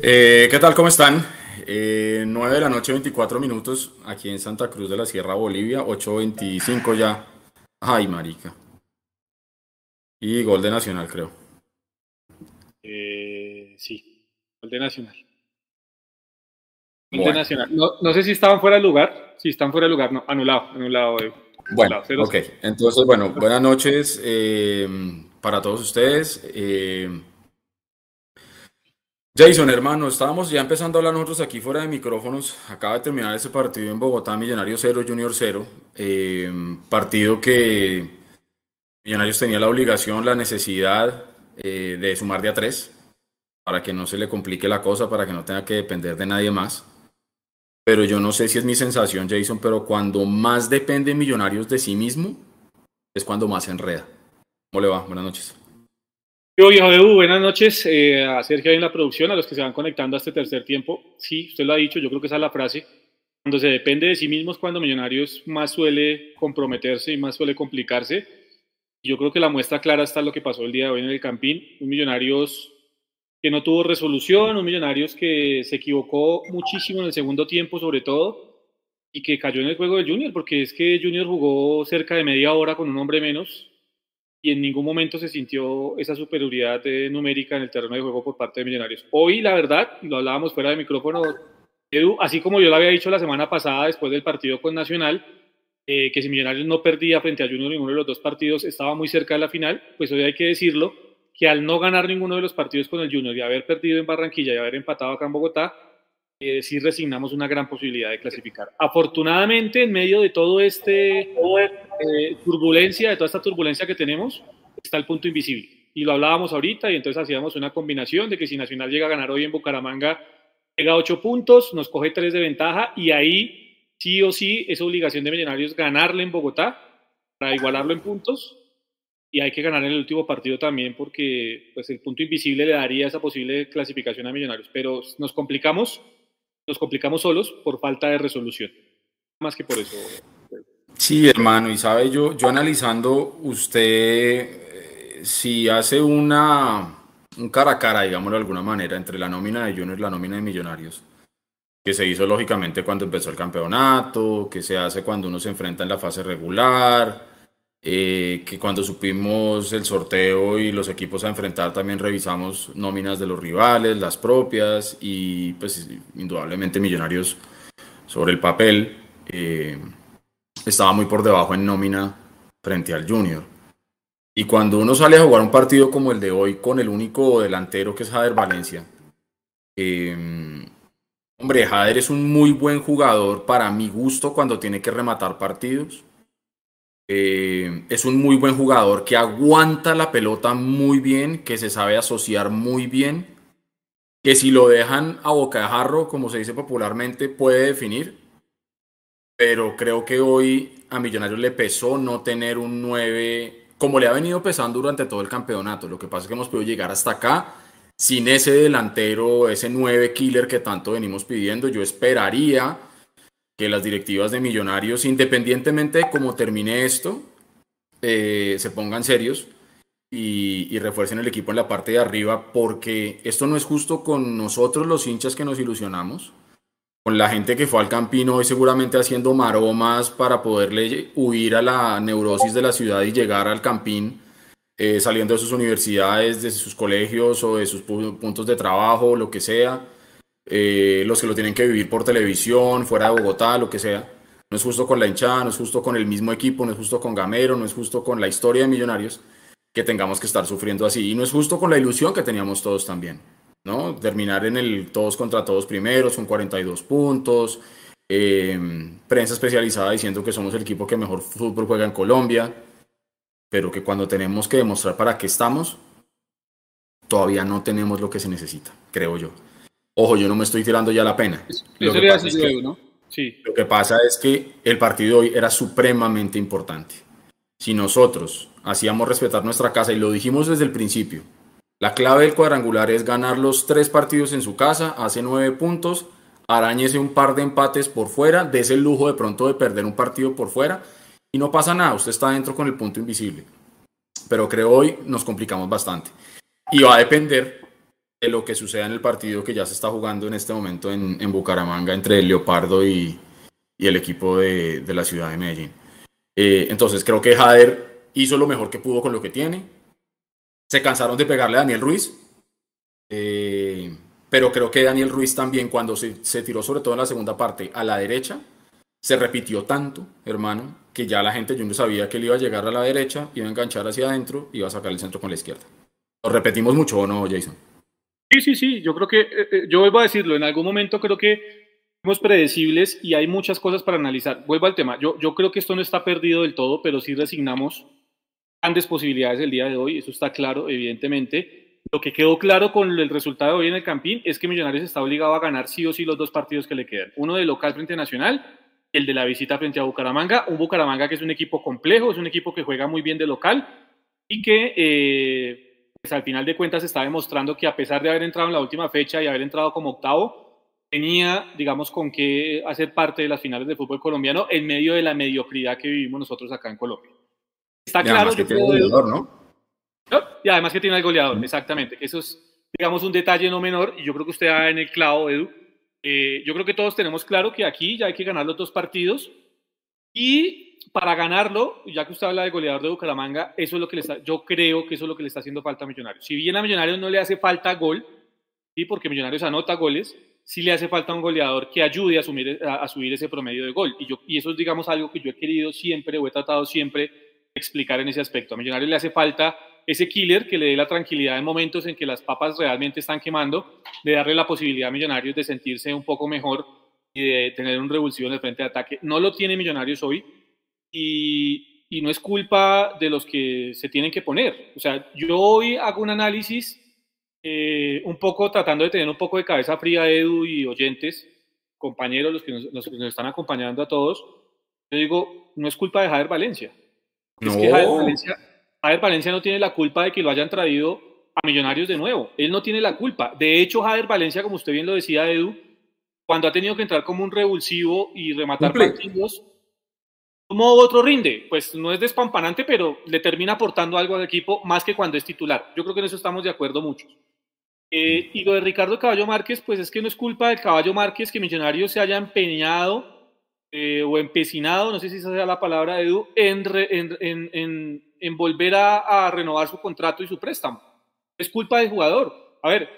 Eh, ¿Qué tal? ¿Cómo están? Eh, 9 de la noche, 24 minutos, aquí en Santa Cruz de la Sierra, Bolivia, 8.25 ya. Ay, marica. Y gol de Nacional, creo. Eh, sí, gol de Nacional. Gol de Nacional. No, no, sé si estaban fuera de lugar. Si están fuera de lugar, no, anulado, anulado. Eh. Bueno, Anulado, ok. Entonces, bueno, buenas noches para todos ustedes. Jason, hermano, estábamos ya empezando a hablar nosotros aquí fuera de micrófonos. Acaba de terminar ese partido en Bogotá, Millonarios 0, Junior 0. Eh, partido que Millonarios tenía la obligación, la necesidad eh, de sumar de a tres para que no se le complique la cosa, para que no tenga que depender de nadie más. Pero yo no sé si es mi sensación, Jason, pero cuando más depende Millonarios de sí mismo, es cuando más se enreda. ¿Cómo le va? Buenas noches. Yo, viejo buenas noches eh, a Sergio en la producción, a los que se van conectando a este tercer tiempo. Sí, usted lo ha dicho, yo creo que esa es la frase. Cuando se depende de sí mismo es cuando Millonarios más suele comprometerse y más suele complicarse. Yo creo que la muestra clara está lo que pasó el día de hoy en el Campín. Un Millonarios que no tuvo resolución, un Millonarios que se equivocó muchísimo en el segundo tiempo, sobre todo, y que cayó en el juego del Junior, porque es que Junior jugó cerca de media hora con un hombre menos y en ningún momento se sintió esa superioridad numérica en el terreno de juego por parte de Millonarios. Hoy, la verdad, lo hablábamos fuera de micrófono, Edu, así como yo lo había dicho la semana pasada después del partido con Nacional, eh, que si Millonarios no perdía frente a Junior ninguno de los dos partidos, estaba muy cerca de la final, pues hoy hay que decirlo, que al no ganar ninguno de los partidos con el Junior y haber perdido en Barranquilla y haber empatado acá en Bogotá, eh, sí resignamos una gran posibilidad de clasificar. Afortunadamente, en medio de todo este eh, turbulencia, de toda esta turbulencia que tenemos, está el punto invisible. Y lo hablábamos ahorita y entonces hacíamos una combinación de que si Nacional llega a ganar hoy en Bucaramanga, llega a ocho puntos, nos coge tres de ventaja y ahí sí o sí es obligación de Millonarios ganarle en Bogotá para igualarlo en puntos y hay que ganar en el último partido también porque pues el punto invisible le daría esa posible clasificación a Millonarios, pero nos complicamos, nos complicamos solos por falta de resolución, más que por eso. Sí, hermano, y sabe, yo, yo analizando, usted eh, si hace una, un cara a cara, digámoslo de alguna manera, entre la nómina de Junior y la nómina de Millonarios, que se hizo lógicamente cuando empezó el campeonato, que se hace cuando uno se enfrenta en la fase regular, eh, que cuando supimos el sorteo y los equipos a enfrentar también revisamos nóminas de los rivales, las propias y pues indudablemente Millonarios sobre el papel eh, estaba muy por debajo en nómina frente al Junior. Y cuando uno sale a jugar un partido como el de hoy con el único delantero que es Jader Valencia, eh, hombre, Jader es un muy buen jugador para mi gusto cuando tiene que rematar partidos eh, es un muy buen jugador que aguanta la pelota muy bien, que se sabe asociar muy bien, que si lo dejan a boca de jarro, como se dice popularmente, puede definir. Pero creo que hoy a Millonarios le pesó no tener un 9, como le ha venido pesando durante todo el campeonato. Lo que pasa es que hemos podido llegar hasta acá sin ese delantero, ese 9 killer que tanto venimos pidiendo. Yo esperaría que las directivas de Millonarios, independientemente de cómo termine esto, eh, se pongan serios y, refuercen el equipo en la parte de arriba, porque esto no es justo con nosotros los hinchas que nos ilusionamos, con la gente que fue al Campino hoy seguramente haciendo maromas para poderle huir a la neurosis de la ciudad y llegar al Campín. Eh, saliendo de sus universidades, de sus colegios o de sus puntos de trabajo, lo que sea, eh, los que lo tienen que vivir por televisión, fuera de Bogotá, lo que sea. No es justo con la hinchada, no es justo con el mismo equipo, no es justo con Gamero, no es justo con la historia de Millonarios que tengamos que estar sufriendo así. Y no es justo con la ilusión que teníamos todos también, ¿no? Terminar en el todos contra todos primeros, con 42 puntos, eh, prensa especializada diciendo que somos el equipo que mejor fútbol juega en Colombia, pero que cuando tenemos que demostrar para qué estamos, todavía no tenemos lo que se necesita, creo yo. Ojo, yo no me estoy tirando ya la pena. Lo que, pasa es que, ¿no? sí. lo que pasa es que el partido hoy era supremamente importante. Si nosotros hacíamos respetar nuestra casa, y lo dijimos desde el principio, la clave del cuadrangular es ganar los tres partidos en su casa, hace nueve puntos, arañese un par de empates por fuera, des el lujo de pronto de perder un partido por fuera, y no pasa nada, usted está dentro con el punto invisible. Pero creo hoy nos complicamos bastante. Y va a depender de lo que suceda en el partido que ya se está jugando en este momento en, en Bucaramanga entre el Leopardo y, y el equipo de, de, la ciudad de Medellín. Eh, entonces creo que Jader hizo lo mejor que pudo con lo que tiene. Se cansaron de pegarle a Daniel Ruiz. Eh, pero creo que Daniel Ruiz también cuando se, se, tiró sobre todo en la segunda parte a la derecha, se repitió tanto, hermano, que ya la gente yo no sabía que él iba a llegar a la derecha, iba a enganchar hacia adentro, iba a sacar el centro con la izquierda. ¿Lo repetimos mucho o no, Jason? Sí, sí, sí, yo creo que, eh, eh, yo vuelvo a decirlo, en algún momento creo que somos predecibles y hay muchas cosas para analizar. Vuelvo al tema, yo, creo que esto no está perdido del todo, pero sí resignamos grandes posibilidades el día de hoy, eso está claro, evidentemente. Lo que quedó claro con el resultado de hoy en el Campín es que Millonarios está obligado a ganar sí o sí los dos partidos que le quedan. Uno de local frente a Nacional, el de la visita frente a Bucaramanga. Un Bucaramanga que es un equipo complejo, es un equipo que juega muy bien de local y que eh, pues al final de cuentas está demostrando que a pesar de haber entrado en la última fecha y haber entrado como octavo, tenía, digamos, con qué hacer parte de las finales de fútbol colombiano en medio de la mediocridad que vivimos nosotros acá en Colombia. Está y claro que tiene el goleador, ¿no? Y además que tiene el goleador, exactamente. Que eso es, digamos, un detalle no menor y yo creo que usted da en el clavo, Edu. Eh, yo creo que todos tenemos claro que aquí ya hay que ganar los dos partidos y para ganarlo, ya que usted habla de goleador de Bucaramanga, eso es lo que le está, yo creo que eso es lo que le está haciendo falta a Millonarios. Si bien a Millonarios no le hace falta gol, ¿sí? porque Millonarios anota goles, sí le hace falta un goleador que ayude a, asumir, a, subir ese promedio de gol. Y, yo, y eso es, digamos, algo que yo he querido siempre o he tratado siempre explicar en ese aspecto. A Millonarios le hace falta ese killer que le dé la tranquilidad en momentos en que las papas realmente están quemando, de darle la posibilidad a Millonarios de sentirse un poco mejor y de tener un revulsivo en el frente de ataque. No lo tiene Millonarios hoy y, y, no es culpa de los que se tienen que poner. O sea, yo hoy hago un análisis eh, un poco tratando de tener un poco de cabeza fría, Edu y oyentes, compañeros, los que nos, los que nos están acompañando a todos. Yo digo, no es culpa de Javier Valencia. No. Es que Javier Valencia, Javier Valencia no tiene la culpa de que lo hayan traído a Millonarios de nuevo. Él no tiene la culpa. De hecho, Javier Valencia, como usted bien lo decía, Edu, cuando ha tenido que entrar como un revulsivo y rematar Cumple. partidos, u otro rinde, pues no es despampanante, pero le termina aportando algo al equipo más que cuando es titular. Yo creo que en eso estamos de acuerdo muchos. Eh, y lo de Ricardo Caballo Márquez, pues es que no es culpa del Caballo Márquez que Millonarios se haya empeñado eh, o empecinado, no sé si esa sea la palabra, Edu, en, en, en volver a, a, renovar su contrato y su préstamo. Es culpa del jugador. A ver,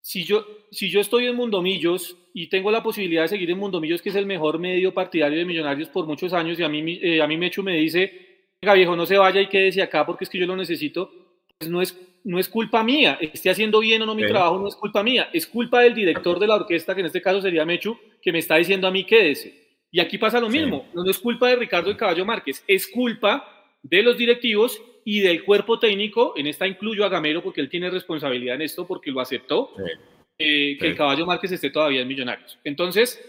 si yo, si yo estoy en Mundomillos y tengo la posibilidad de seguir en Mundomillos, que es el mejor medio partidario de Millonarios por muchos años, y a mí, eh, a mí Mechu me dice, venga viejo, no se vaya y quédese acá porque es que yo lo necesito, pues no es, no es culpa mía, esté haciendo bien o no mi sí. trabajo, no es culpa mía, es culpa del director de la orquesta, que en este caso sería Mechu, que me está diciendo a mí quédese. Y aquí pasa lo mismo, sí. no, no es culpa de Ricardo el Caballo Márquez, es culpa de los directivos y del cuerpo técnico, en esta incluyo a Gamero porque él tiene responsabilidad en esto, porque lo aceptó, sí. Eh, que sí. el caballo Márquez esté todavía en Millonarios. Entonces,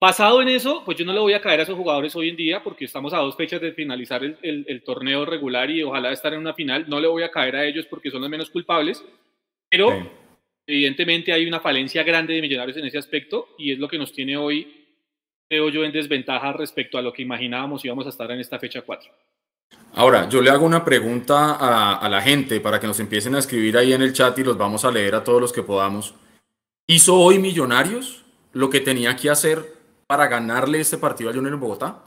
basado en eso, pues yo no le voy a caer a esos jugadores hoy en día, porque estamos a dos fechas de finalizar el, el, el torneo regular y ojalá estar en una final, no le voy a caer a ellos porque son los menos culpables, pero evidentemente hay una falencia grande de Millonarios en ese aspecto y es lo que nos tiene hoy, creo yo, en desventaja respecto a lo que imaginábamos íbamos a estar en esta fecha 4. Ahora, yo le hago una pregunta a, la gente para que nos empiecen a escribir ahí en el chat y los vamos a leer a todos los que podamos. ¿Hizo hoy Millonarios lo que tenía que hacer para ganarle este partido a Junior en Bogotá?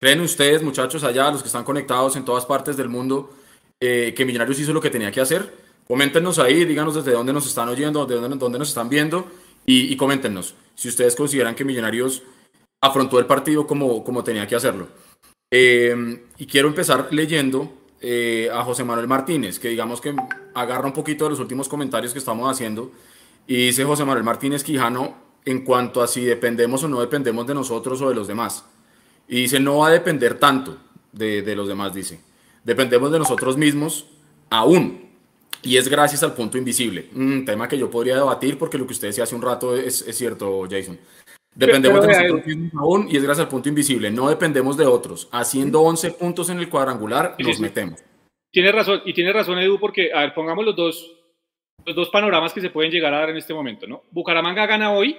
¿Creen ustedes, muchachos, allá, los que están conectados en todas partes del mundo, eh, que Millonarios hizo lo que tenía que hacer? Coméntenos ahí, díganos desde dónde nos están oyendo, desde dónde, dónde nos están viendo y, y coméntenos si ustedes consideran que Millonarios afrontó el partido como, como tenía que hacerlo. Eh, y quiero empezar leyendo eh, a José Manuel Martínez, que digamos que agarra un poquito de los últimos comentarios que estamos haciendo. Y dice José Manuel Martínez Quijano en cuanto a si dependemos o no dependemos de nosotros o de los demás. Y dice, no va a depender tanto de, los demás, dice. Dependemos de nosotros mismos aún. Y es gracias al punto invisible. Un tema que yo podría debatir porque lo que usted decía hace un rato es cierto, Jason. Dependemos pero, pero, de nosotros mismos aún y es gracias al punto invisible. No dependemos de otros. Haciendo 11 puntos en el cuadrangular, sí, nos sí. metemos. Tiene razón, y tiene razón Edu, porque, a ver, pongamos los dos, los dos panoramas que se pueden llegar a dar en este momento, ¿no? Bucaramanga gana hoy,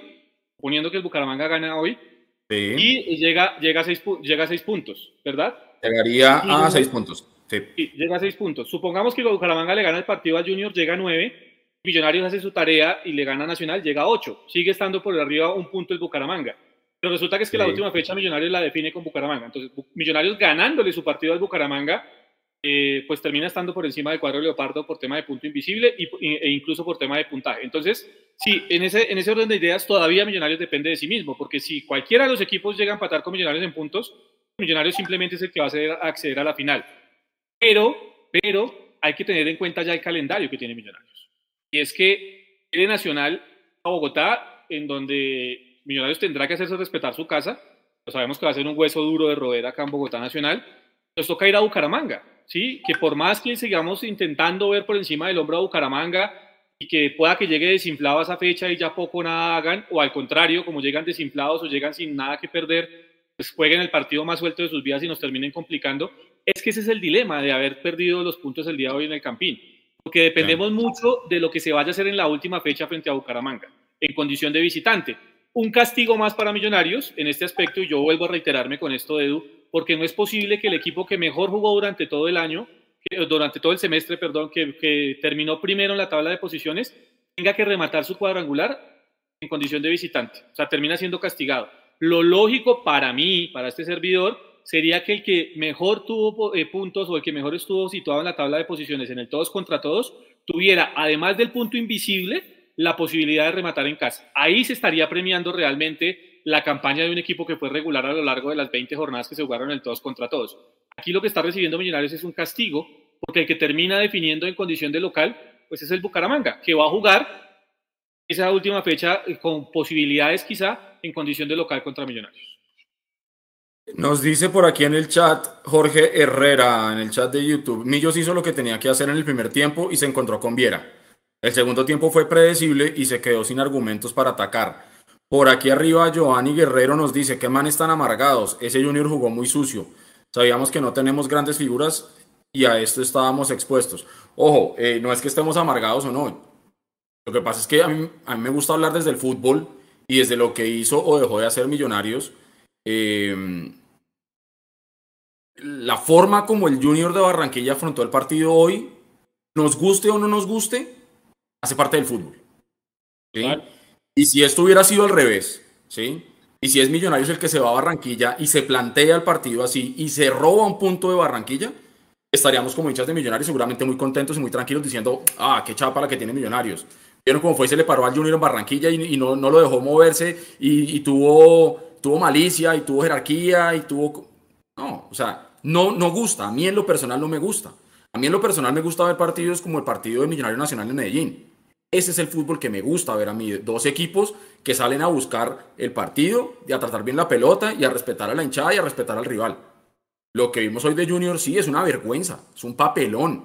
poniendo que el Bucaramanga gana hoy, sí. y llega, llega, a seis, llega a seis puntos, ¿verdad? Llegaría a llega, seis puntos. Sí. llega a seis puntos. Supongamos que el Bucaramanga le gana el partido a Junior, llega a nueve, Millonarios hace su tarea y le gana Nacional, llega a 8. Sigue estando por arriba un punto el Bucaramanga. Pero resulta que es que la última fecha Millonarios la define con Bucaramanga. Entonces, Millonarios ganándole su partido al Bucaramanga, eh, pues termina estando por encima del cuadro Leopardo por tema de punto invisible e incluso por tema de puntaje. Entonces, sí, en ese, en ese orden de ideas todavía Millonarios depende de sí mismo, porque si cualquiera de los equipos llega a empatar con Millonarios en puntos, Millonarios simplemente es el que va a acceder a la final. Pero, pero hay que tener en cuenta ya el calendario que tiene Millonarios. Y es que tiene Nacional a Bogotá, en donde Millonarios tendrá que hacerse respetar su casa. Lo sabemos que va a ser un hueso duro de roer acá en Bogotá Nacional. Nos toca ir a Bucaramanga, ¿sí? Que por más que sigamos intentando ver por encima del hombro a Bucaramanga y que pueda que llegue desinflado a esa fecha y ya poco nada hagan, o al contrario, como llegan desinflados o llegan sin nada que perder, pues jueguen el partido más suelto de sus vidas y nos terminen complicando. Es que ese es el dilema de haber perdido los puntos el día de hoy en el Campín, porque dependemos mucho de lo que se vaya a hacer en la última fecha frente a Bucaramanga, en condición de visitante un castigo más para Millonarios en este aspecto, y yo vuelvo a reiterarme con esto, Edu, porque no es posible que el equipo que mejor jugó durante todo el año, durante todo el semestre, perdón, que, que terminó primero en la tabla de posiciones, tenga que rematar su cuadrangular en condición de visitante. O sea, termina siendo castigado. Lo lógico para mí, para este servidor, sería que el que mejor tuvo eh, puntos o el que mejor estuvo situado en la tabla de posiciones en el todos contra todos, tuviera, además del punto invisible, la posibilidad de rematar en casa. Ahí se estaría premiando realmente la campaña de un equipo que fue regular a lo largo de las 20 jornadas que se jugaron en el todos contra todos. Aquí lo que está recibiendo Millonarios es un castigo, porque el que termina definiendo en condición de local, pues es el Bucaramanga, que va a jugar esa última fecha eh, con posibilidades quizá en condición de local contra Millonarios. Nos dice por aquí en el chat Jorge Herrera, en el chat de YouTube, Millos hizo lo que tenía que hacer en el primer tiempo y se encontró con Viera. El segundo tiempo fue predecible y se quedó sin argumentos para atacar. Por aquí arriba, Giovanni Guerrero nos dice, ¿qué man están amargados? Ese Junior jugó muy sucio. Sabíamos que no tenemos grandes figuras y a esto estábamos expuestos. Ojo, eh, no es que estemos amargados o no. Lo que pasa es que a mí, me gusta hablar desde el fútbol y desde lo que hizo o dejó de hacer Millonarios. Eh, la forma como el Junior de Barranquilla afrontó el partido hoy, nos guste o no nos guste, hace parte del fútbol. Y si esto hubiera sido al revés, ¿sí? Y si es Millonarios el que se va a Barranquilla y se plantea el partido así y se roba un punto de Barranquilla, estaríamos como hinchas de Millonarios seguramente muy contentos y muy tranquilos diciendo, ah, qué chapa la que tiene Millonarios. Vieron cómo fue, se le paró al Junior en Barranquilla y, no, no, lo dejó moverse y, tuvo, tuvo malicia y tuvo jerarquía y tuvo... No, o sea, no, no gusta. A mí en lo personal no me gusta. A mí en lo personal me gusta ver partidos como el partido de Millonario Nacional en Medellín ese es el fútbol que me gusta ver a mí. Dos equipos que salen a buscar el partido y a tratar bien la pelota y a respetar a la hinchada y a respetar al rival. Lo que vimos hoy de Junior sí es una vergüenza, es un papelón.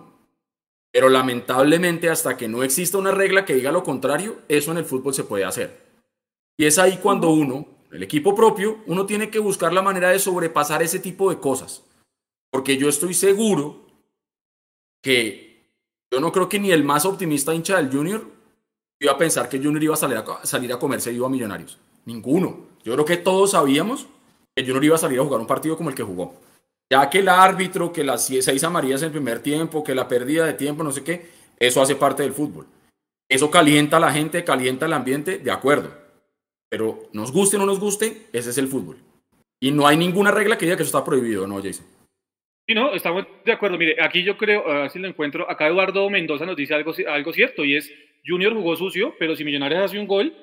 Pero lamentablemente hasta que no exista una regla que diga lo contrario, eso en el fútbol se puede hacer. Y es ahí cuando uno, el equipo propio, uno tiene que buscar la manera de sobrepasar ese tipo de cosas. Porque yo estoy seguro que yo no creo que ni el más optimista hincha del Junior iba a pensar que Junior iba a salir a, salir a comerse vivo a Millonarios. Ninguno. Yo creo que todos sabíamos que Junior iba a salir a jugar un partido como el que jugó. Ya que el árbitro, que las seis amarillas en el primer tiempo, que la pérdida de tiempo, no sé qué, eso hace parte del fútbol. Eso calienta a la gente, calienta el ambiente, de acuerdo. Pero nos guste o no nos guste, ese es el fútbol. Y no hay ninguna regla que diga que eso está prohibido, ¿no, Jason? Sí, no, estamos de acuerdo. Mire, aquí yo creo, a ver si lo encuentro, acá Eduardo Mendoza nos dice algo, algo cierto y es, Junior jugó sucio, pero si Millonarios hace un gol,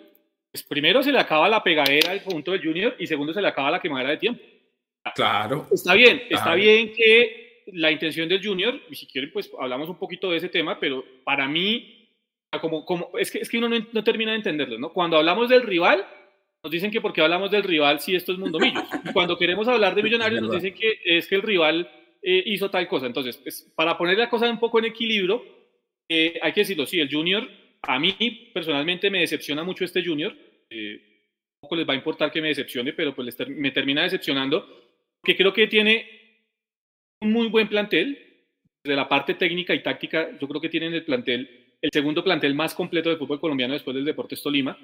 pues primero se le acaba la pegadera al punto del Junior y segundo se le acaba la quemadera de tiempo. Claro. Está bien, está bien que la intención del Junior, y si quieren, pues hablamos un poquito de ese tema, pero para mí, como, como, es, que, es que uno no, termina de entenderlo, ¿no? Cuando hablamos del rival, nos dicen que porque hablamos del rival si esto es Mundo Millos. Y cuando queremos hablar de Millonarios, nos dicen que es que el rival eh, hizo tal cosa. Entonces, pues, para poner la cosa un poco en equilibrio, eh, hay que decirlo, sí, el Junior a mí personalmente me decepciona mucho este Junior. Eh, poco les va a importar que me decepcione, pero pues me termina decepcionando, que creo que tiene un muy buen plantel. De la parte técnica y táctica, yo creo que tienen el plantel, el segundo plantel más completo de fútbol colombiano después del Deportes Tolima.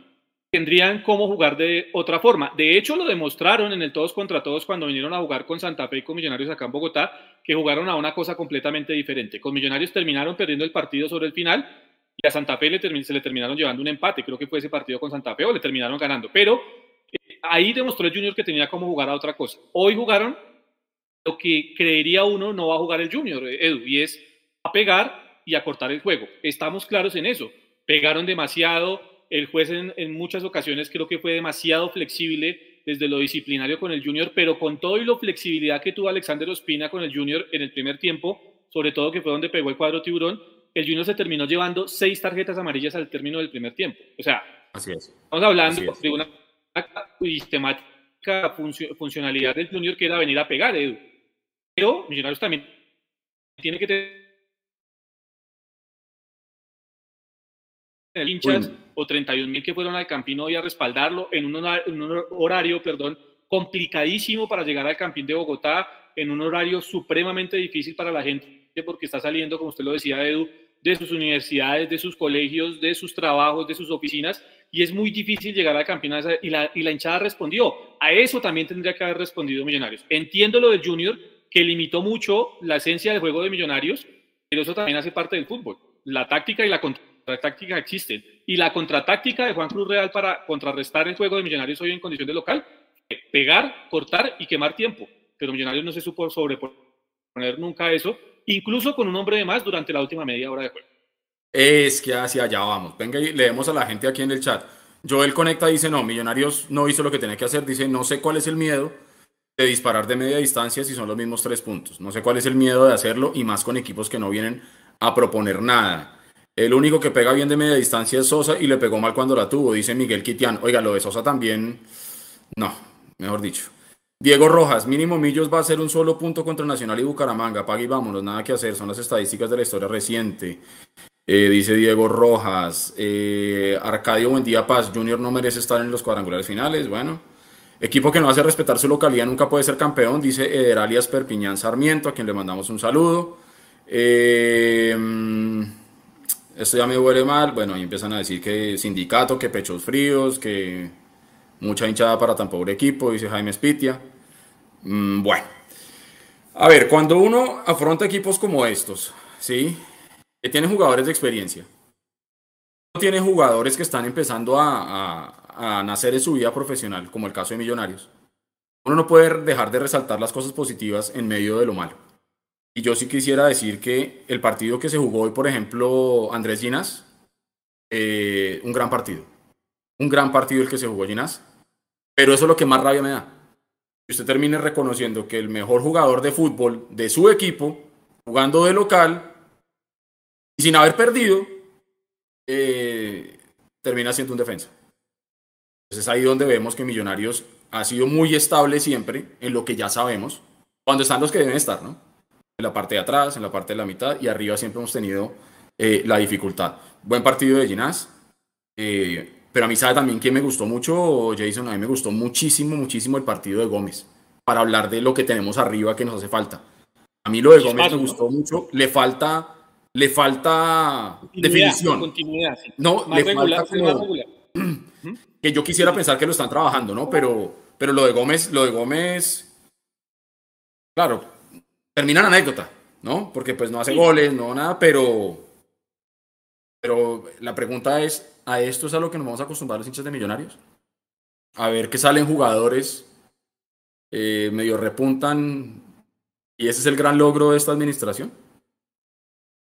Tendrían cómo jugar de otra forma. De hecho, lo demostraron en el todos contra todos cuando vinieron a jugar con Santa Fe y con Millonarios acá en Bogotá, que jugaron a una cosa completamente diferente. Con Millonarios terminaron perdiendo el partido sobre el final y a Santa Fe le se le terminaron llevando un empate, creo que fue ese partido con Santa Fe o le terminaron ganando, pero eh, ahí demostró el Junior que tenía como jugar a otra cosa. Hoy jugaron lo que creería uno no va a jugar el Junior, eh, Edu, y es a pegar y a cortar el juego. Estamos claros en eso. Pegaron demasiado, el juez en, en muchas ocasiones creo que fue demasiado flexible desde lo disciplinario con el Junior, pero con todo y la flexibilidad que tuvo Alexander Ospina con el Junior en el primer tiempo, sobre todo que fue donde pegó el cuadro tiburón, el Junior se terminó llevando seis tarjetas amarillas al término del primer tiempo. O sea, estamos hablando de una sistemática funcionalidad del Junior que era venir a pegar, Edu. Pero Millonarios también tiene que tener hinchas o 31 mil que fueron al Campín hoy a respaldarlo en un, en un horario, perdón, complicadísimo para llegar al Campín de Bogotá, en un horario supremamente difícil para la gente porque está saliendo, como usted lo decía, Edu, de sus universidades, de sus colegios, de sus trabajos, de sus oficinas, y es muy difícil llegar al campeonato. Y la, y la hinchada respondió. A eso también tendría que haber respondido Millonarios. Entiendo lo del Junior, que limitó mucho la esencia del juego de Millonarios, pero eso también hace parte del fútbol. La táctica y la contratáctica existen. Y la contratáctica de Juan Cruz Real para contrarrestar el juego de Millonarios hoy en condición de local, pegar, cortar y quemar tiempo. Pero Millonarios no se supo sobreponer nunca eso incluso con un hombre de más durante la última media hora de juego. Es que hacia allá vamos. Venga y leemos a la gente aquí en el chat. Joel Conecta dice, no, Millonarios no hizo lo que tenía que hacer. Dice, no sé cuál es el miedo de disparar de media distancia si son los mismos tres puntos. No sé cuál es el miedo de hacerlo y más con equipos que no vienen a proponer nada. El único que pega bien de media distancia es Sosa y le pegó mal cuando la tuvo, dice Miguel Quitián. Oiga, lo de Sosa también, no, mejor dicho. Diego Rojas, mínimo Millos va a ser un solo punto contra Nacional y Bucaramanga. Pague y vámonos, nada que hacer. Son las estadísticas de la historia reciente. Eh, dice Diego Rojas. Eh, Arcadio Buendía Paz, Junior no merece estar en los cuadrangulares finales. Bueno. Equipo que no hace respetar su localidad nunca puede ser campeón, dice Ederalias Perpiñán Sarmiento, a quien le mandamos un saludo. Eh, esto ya me duele mal. Bueno, ahí empiezan a decir que sindicato, que pechos fríos, que Mucha hinchada para tan pobre equipo, dice Jaime Spitia. Mm, bueno. A ver, cuando uno afronta equipos como estos, ¿sí? Que tienen jugadores de experiencia. Tiene jugadores que están empezando a, a nacer en su vida profesional, como el caso de Millonarios. Uno no puede dejar de resaltar las cosas positivas en medio de lo malo. Y yo sí quisiera decir que el partido que se jugó hoy, por ejemplo, Andrés Ginas, eh, un gran partido. Un gran partido el que se jugó Ginas. Pero eso es lo que más rabia me da. Que usted termine reconociendo que el mejor jugador de fútbol de su equipo, jugando de local, y sin haber perdido, eh, termina siendo un defensa. Entonces es ahí donde vemos que Millonarios ha sido muy estable siempre en lo que ya sabemos, cuando están los que deben estar, ¿no? En la parte de atrás, en la parte de la mitad y arriba siempre hemos tenido eh, la dificultad. Buen partido de Ginás. Eh, pero a mí sabe también que me gustó mucho, Jason, a mí me gustó muchísimo, muchísimo el partido de Gómez, para hablar de lo que tenemos arriba que nos hace falta. A mí lo de Gómez me gustó mucho, le falta, le falta definición. Continuidad, No, le falta que yo quisiera pensar que lo están trabajando, ¿no? Pero, pero lo de Gómez, lo de Gómez, claro, termina en anécdota, ¿no? Porque pues no hace goles, no nada, pero, pero la pregunta es, a esto es a lo que nos vamos a acostumbrar los hinchas de millonarios. A ver que salen jugadores, eh, medio repuntan, y ese es el gran logro de esta administración.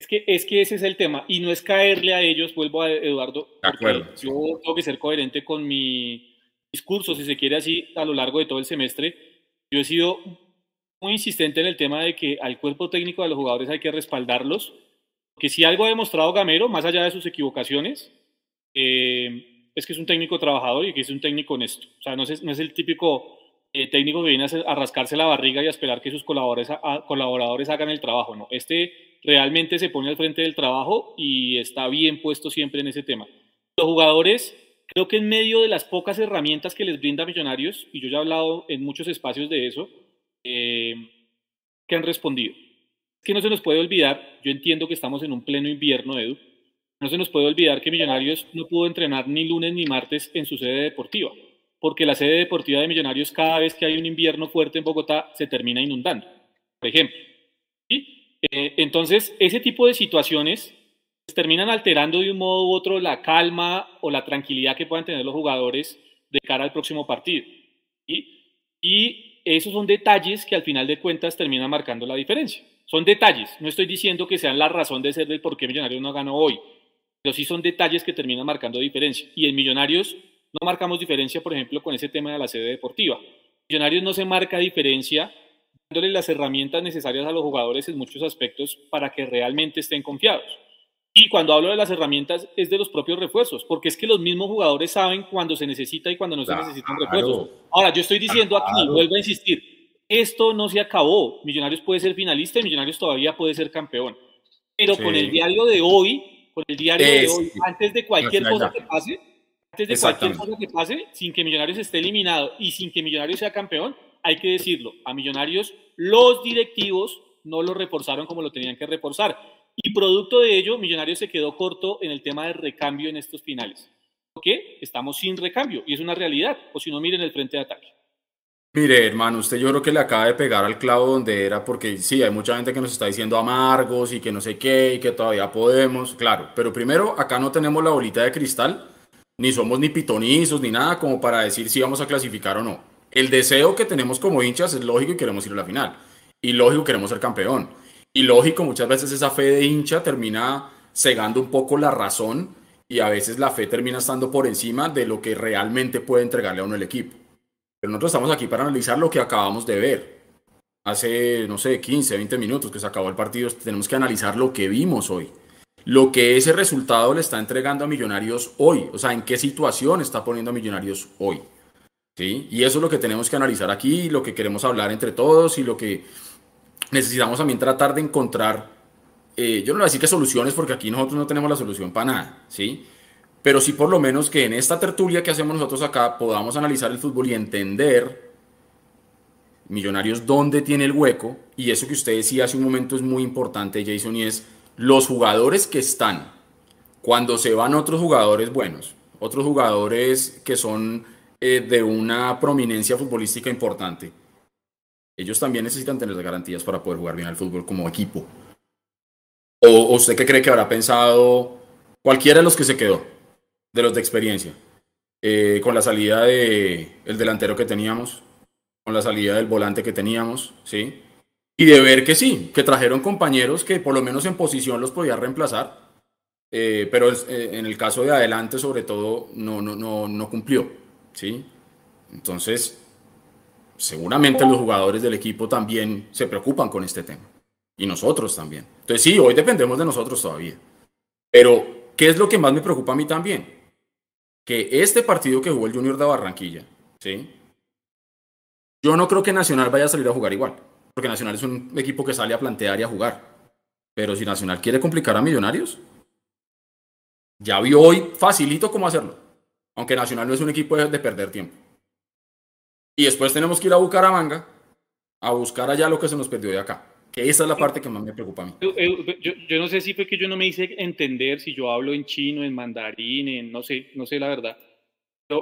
Es que, es que ese es el tema, y no es caerle a ellos, vuelvo a Eduardo, de acuerdo, yo tengo que ser coherente con mi discurso, si se quiere así, a lo largo de todo el semestre. Yo he sido muy insistente en el tema de que al cuerpo técnico de los jugadores hay que respaldarlos, que si algo ha demostrado Gamero, más allá de sus equivocaciones, eh, es que es un técnico trabajador y que es un técnico honesto. O sea, no es, no es el típico eh, técnico que viene a, rascarse la barriga y a esperar que sus colaboradores, colaboradores hagan el trabajo. No, este realmente se pone al frente del trabajo y está bien puesto siempre en ese tema. Los jugadores, creo que en medio de las pocas herramientas que les brinda Millonarios, y yo ya he hablado en muchos espacios de eso, eh, que han respondido. Es que no se nos puede olvidar, yo entiendo que estamos en un pleno invierno, Edu, no se nos puede olvidar que Millonarios no pudo entrenar ni lunes ni martes en su sede deportiva, porque la sede deportiva de Millonarios cada vez que hay un invierno fuerte en Bogotá se termina inundando, por ejemplo. Eh, entonces, ese tipo de situaciones terminan alterando de un modo u otro la calma o la tranquilidad que puedan tener los jugadores de cara al próximo partido. Y esos son detalles que al final de cuentas terminan marcando la diferencia. Son detalles, no estoy diciendo que sean la razón de ser del por qué Millonarios no ganó hoy, pero sí son detalles que terminan marcando diferencia. Y en Millonarios no marcamos diferencia, por ejemplo, con ese tema de la sede deportiva. Millonarios no se marca diferencia dándole las herramientas necesarias a los jugadores en muchos aspectos para que realmente estén confiados. Y cuando hablo de las herramientas es de los propios refuerzos, porque es que los mismos jugadores saben cuándo se necesita y cuándo no se necesitan refuerzos. Ahora, yo estoy diciendo aquí, vuelvo a insistir, esto no se acabó. Millonarios puede ser finalista y Millonarios todavía puede ser campeón. Pero con el diario de hoy, con el diario de hoy, antes de cualquier cosa que pase, antes de cualquier cosa que pase, sin que Millonarios esté eliminado y sin que Millonarios sea campeón, hay que decirlo, a Millonarios los directivos no lo reforzaron como lo tenían que reforzar y producto de ello, Millonarios se quedó corto en el tema de recambio en estos finales. Porque estamos sin recambio y es una realidad. O si no, miren el frente de ataque. Mire, hermano, usted yo creo que le acaba de pegar al clavo donde era, porque sí, hay mucha gente que nos está diciendo amargos y que no sé qué, y que todavía podemos, claro, pero primero, acá no tenemos la bolita de cristal, ni somos ni pitonizos, ni nada como para decir si vamos a clasificar o no. El deseo que tenemos como hinchas es lógico y queremos ir a la final, y lógico queremos ser campeón. Y lógico, muchas veces esa fe de hincha termina cegando un poco la razón y a veces la fe termina estando por encima de lo que realmente puede entregarle a uno el equipo. Pero nosotros estamos aquí para analizar lo que acabamos de ver. Hace, no sé, 15, 20 minutos que se acabó el partido, tenemos que analizar lo que vimos hoy. Lo que ese resultado le está entregando a Millonarios hoy. O sea, en qué situación está poniendo a Millonarios hoy. ¿Sí? Y eso es lo que tenemos que analizar aquí, lo que queremos hablar entre todos y lo que necesitamos también tratar de encontrar, eh, yo no voy a decir que soluciones, porque aquí nosotros no tenemos la solución para nada, ¿sí? Pero sí por lo menos que en esta tertulia que hacemos nosotros acá podamos analizar el fútbol y entender Millonarios dónde tiene el hueco. Y eso que usted decía hace un momento es muy importante, Jason, y es los jugadores que están, cuando se van otros jugadores buenos, otros jugadores que son eh, de una prominencia futbolística importante, ellos también necesitan tener garantías para poder jugar bien al fútbol como equipo. ¿O usted qué cree que habrá pensado cualquiera de los que se quedó, de los de experiencia, eh, con la salida del el delantero que teníamos, con la salida del volante que teníamos, ¿sí? Y de ver que sí, que trajeron compañeros que por lo menos en posición los podía reemplazar, eh, pero eh, en el caso de adelante sobre todo no, no, no, no cumplió, ¿sí? Entonces, seguramente los jugadores del equipo también se preocupan con este tema. Y nosotros también. Entonces sí, hoy dependemos de nosotros todavía. Pero, ¿qué es lo que más me preocupa a mí también? Que este partido que jugó el Junior de Barranquilla, ¿sí? Yo no creo que Nacional vaya a salir a jugar igual. Porque Nacional es un equipo que sale a plantear y a jugar. Pero si Nacional quiere complicar a Millonarios, ya vio hoy facilito cómo hacerlo. Aunque Nacional no es un equipo de perder tiempo. Y después tenemos que ir a Bucaramanga a buscar allá lo que se nos perdió de acá. Que esa es la parte que más me preocupa a mí. Yo, no sé si fue que yo no me hice entender si yo hablo en chino, en mandarín, en no sé, no sé la verdad.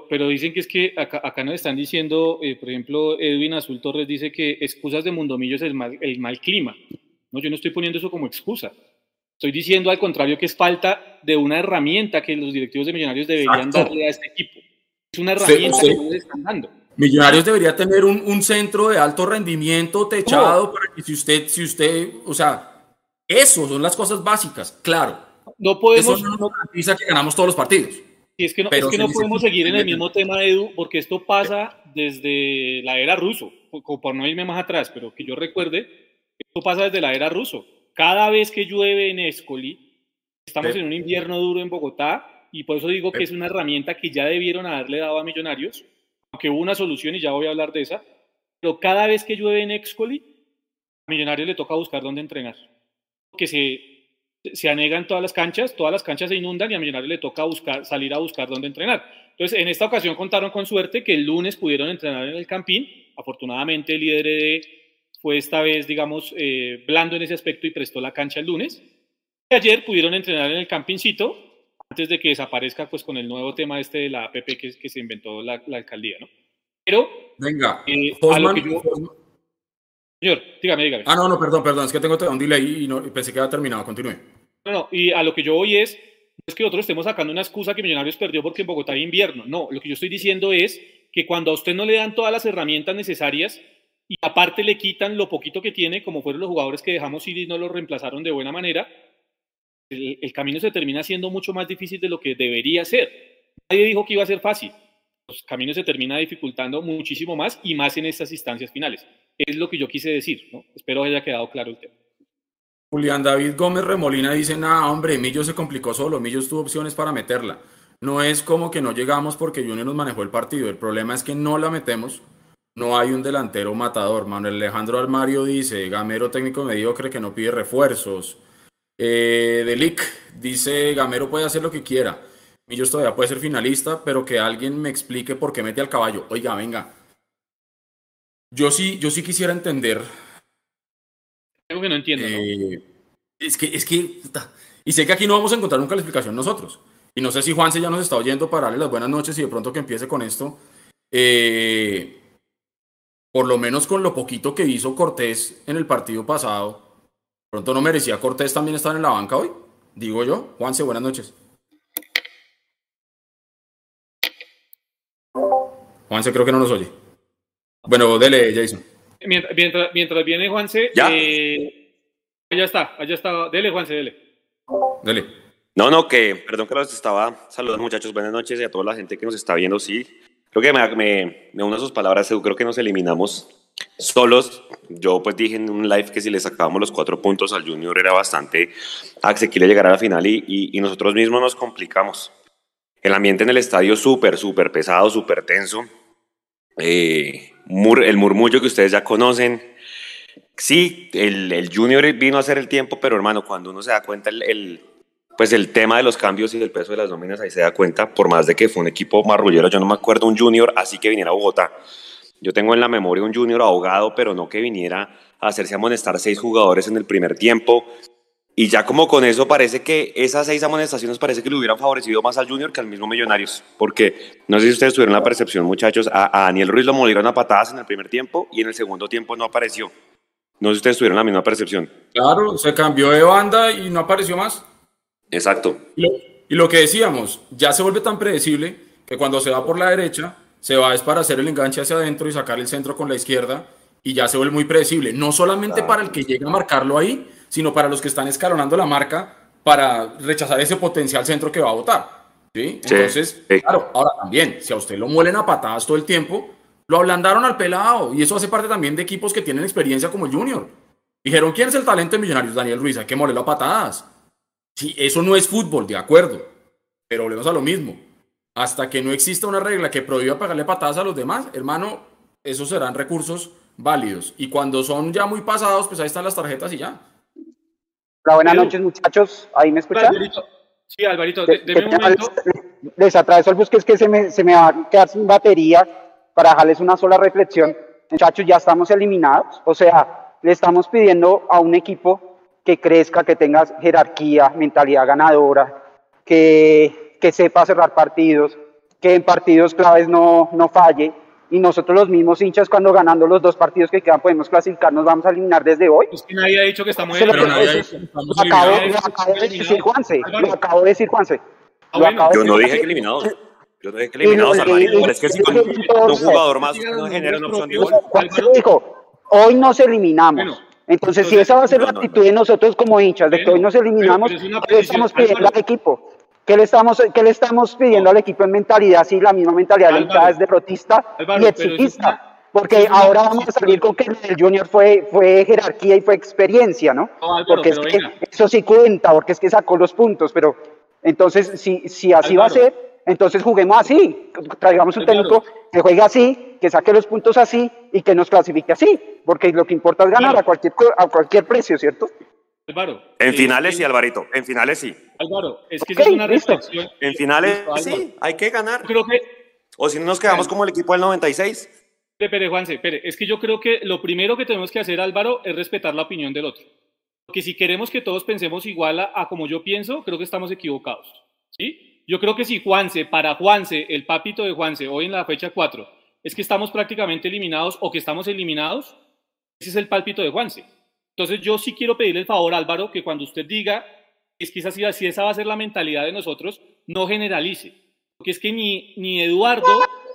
Pero, dicen que es que acá, acá nos están diciendo, eh, por ejemplo, Edwin Azul Torres dice que excusas de Mundomillo es el mal, el mal clima. No, yo no estoy poniendo eso como excusa. Estoy diciendo al contrario que es falta de una herramienta que los directivos de Millonarios deberían darle a este equipo. Es una herramienta que no les están dando. Millonarios debería tener un, centro de alto rendimiento techado para que si usted, si usted, o sea, eso son las cosas básicas, claro. No podemos. Eso no garantiza que ganamos todos los partidos. Y es que no, es que no podemos seguir en el mismo tema, Edu, porque esto pasa desde la era ruso, por no irme más atrás, pero que yo recuerde, esto pasa desde la era ruso. Cada vez que llueve en Escoli, estamos en un invierno duro en Bogotá, y por eso digo que es una herramienta que ya debieron haberle dado a Millonarios, aunque hubo una solución y ya voy a hablar de esa, pero cada vez que llueve en Excoli, a Millonarios le toca buscar dónde entrenar. Que se, se anegan todas las canchas, todas las canchas se inundan y a Millonarios le toca buscar, salir a buscar dónde entrenar. Entonces, en esta ocasión contaron con suerte que el lunes pudieron entrenar en el Campín. Afortunadamente, el líder fue esta vez, digamos, eh, blando en ese aspecto y prestó la cancha el lunes. Y ayer pudieron entrenar en el Campincito antes de que desaparezca pues con el nuevo tema este de la APP que, que se inventó la, alcaldía, ¿no? Pero... Venga, eh, Señor, dígame, dígame. Ah, no, no, perdón, perdón, es que tengo un delay y, no, pensé que había terminado, continúe. No, no, y a lo que yo voy es, no es que nosotros estemos sacando una excusa que Millonarios perdió porque en Bogotá hay invierno. No, lo que yo estoy diciendo es que cuando a usted no le dan todas las herramientas necesarias y aparte le quitan lo poquito que tiene, como fueron los jugadores que dejamos ir y no lo reemplazaron de buena manera, el, camino se termina siendo mucho más difícil de lo que debería ser. Nadie dijo que iba a ser fácil. Los caminos se termina dificultando muchísimo más y más en estas instancias finales. Es lo que yo quise decir. ¿no? Espero haya quedado claro el tema. Julián David Gómez Remolina dice, nada, hombre, Millo se complicó solo, Millo tuvo opciones para meterla. No es como que no llegamos porque Junior nos manejó el partido, el problema es que no la metemos, no hay un delantero matador. Manuel Alejandro Armario dice, Gamero técnico mediocre que no pide refuerzos. Eh, Delic dice, Gamero puede hacer lo que quiera. Millos todavía puede ser finalista, pero que alguien me explique por qué mete al caballo. Oiga, venga. Yo sí, yo sí quisiera entender algo que no entiendo. Eh, es que, es que, y sé que aquí no vamos a encontrar nunca la explicación nosotros. Y no sé si Juanse ya nos está oyendo para darle las buenas noches y de pronto que empiece con esto. Eh, por lo menos con lo poquito que hizo Cortés en el partido pasado, pronto no merecía Cortés también estar en la banca hoy. Digo yo. Juanse, buenas noches. Juanse creo que no nos oye. Bueno, dele, Jason. Mientras, mientras, viene Juanse, ¿Ya? Eh, ya está, allá está. Dele, Juanse, dele. Dele. No, no, que, perdón que los estaba saludando, muchachos. Buenas noches y a toda la gente que nos está viendo. Sí, creo que me, me, me uno a sus palabras, creo que nos eliminamos solos. Yo pues dije en un live que si le sacábamos los cuatro puntos al Junior era bastante asequible llegar a la final y, nosotros mismos nos complicamos. El ambiente en el estadio súper, súper pesado, súper tenso. Eh, el murmullo que ustedes ya conocen. Sí, el, Junior vino a hacer el tiempo, pero hermano, cuando uno se da cuenta el, el, pues el tema de los cambios y del peso de las nóminas, ahí se da cuenta, por más de que fue un equipo marrullero, yo no me acuerdo un Junior así que viniera a Bogotá. Yo tengo en la memoria un Junior ahogado, pero no que viniera a hacerse amonestar seis jugadores en el primer tiempo, y ya como con eso parece que esas seis amonestaciones parece que le hubieran favorecido más al Junior que al mismo Millonarios. Porque no sé si ustedes tuvieron la percepción, muchachos, a, a Daniel Ruiz lo molieron a patadas en el primer tiempo y en el segundo tiempo no apareció. No sé si ustedes tuvieron la misma percepción. Claro, se cambió de banda y no apareció más. Exacto. Y lo, y lo que decíamos, ya se vuelve tan predecible que cuando se va por la derecha, se va es para hacer el enganche hacia adentro y sacar el centro con la izquierda y ya se vuelve muy predecible. No solamente para el que llega a marcarlo ahí, sino para los que están escalonando la marca para rechazar ese potencial centro que va a votar. ¿sí? Entonces, sí. claro, ahora también, si a usted lo muelen a patadas todo el tiempo, lo ablandaron al pelado y eso hace parte también de equipos que tienen experiencia como el Junior. Dijeron, ¿quién es el talento de Millonarios? Daniel Ruiz, hay que molerlo a patadas. Sí, eso no es fútbol, de acuerdo, pero volvemos a lo mismo. Hasta que no exista una regla que prohíba pagarle patadas a los demás, hermano, esos serán recursos válidos. Y cuando son ya muy pasados, pues ahí están las tarjetas y ya. Hola, buenas Pero, noches, muchachos. ¿Ahí me escuchan? Alvarito. Sí, Alvarito, de, de, de un momento. Les, les atraveso el bus, que es que se me, se me va a quedar sin batería para dejarles una sola reflexión. Muchachos, ya estamos eliminados. O sea, le estamos pidiendo a un equipo que crezca, que tenga jerarquía, mentalidad ganadora, que, que sepa cerrar partidos, que en partidos claves no, no falle y nosotros los mismos hinchas cuando ganando los dos partidos que quedan podemos clasificar, nos vamos a eliminar desde hoy. Es que nadie ha dicho que estamos estamos lo acabo, lo acabo de decir Juanse, lo acabo de decir Juanse. Ah, bueno. Yo no dije que eliminados. Yo no dije que eliminados, Alvarito, pero es que si con un jugador más no genera una opción de gol. Juanse dijo, hoy nos eliminamos. Entonces, si esa va a ser la actitud de nosotros como hinchas, de que hoy nos eliminamos, estamos pidiendo al equipo? ¿Qué le estamos, qué le estamos pidiendo al equipo en mentalidad? Sí, la misma mentalidad hinchada es derrotista Álvaro, y exitista. Porque ahora vamos a salir con que el Junior fue, fue jerarquía y fue experiencia, ¿no? no Álvaro, porque es que eso sí cuenta, porque es que sacó los puntos, pero entonces si, si así Álvaro. va a ser, entonces juguemos así, traigamos un técnico que juegue así, que saque los puntos así y que nos clasifique así, porque lo que importa es ganar a cualquier, a cualquier precio, ¿cierto? Álvaro. En finales sí, Alvarito. En finales sí. Álvaro, es que okay, es una reflexión. En finales sí, hay que ganar. Creo que. O si no nos quedamos como el equipo del 96. Espere, Juanse, espere. Es que yo creo que lo primero que tenemos que hacer, Álvaro, es respetar la opinión del otro. Porque si queremos que todos pensemos igual a, a como yo pienso, creo que estamos equivocados. ¿Sí? Yo creo que si Juanse, para Juanse, el papito de Juanse, hoy en la fecha 4, es que estamos prácticamente eliminados o que estamos eliminados, ese es el pálpito de Juanse. Entonces yo sí quiero pedirle el favor, Álvaro, que cuando usted diga es quizás si esa va a ser la mentalidad de nosotros, no generalice. Porque es que ni, ni Eduardo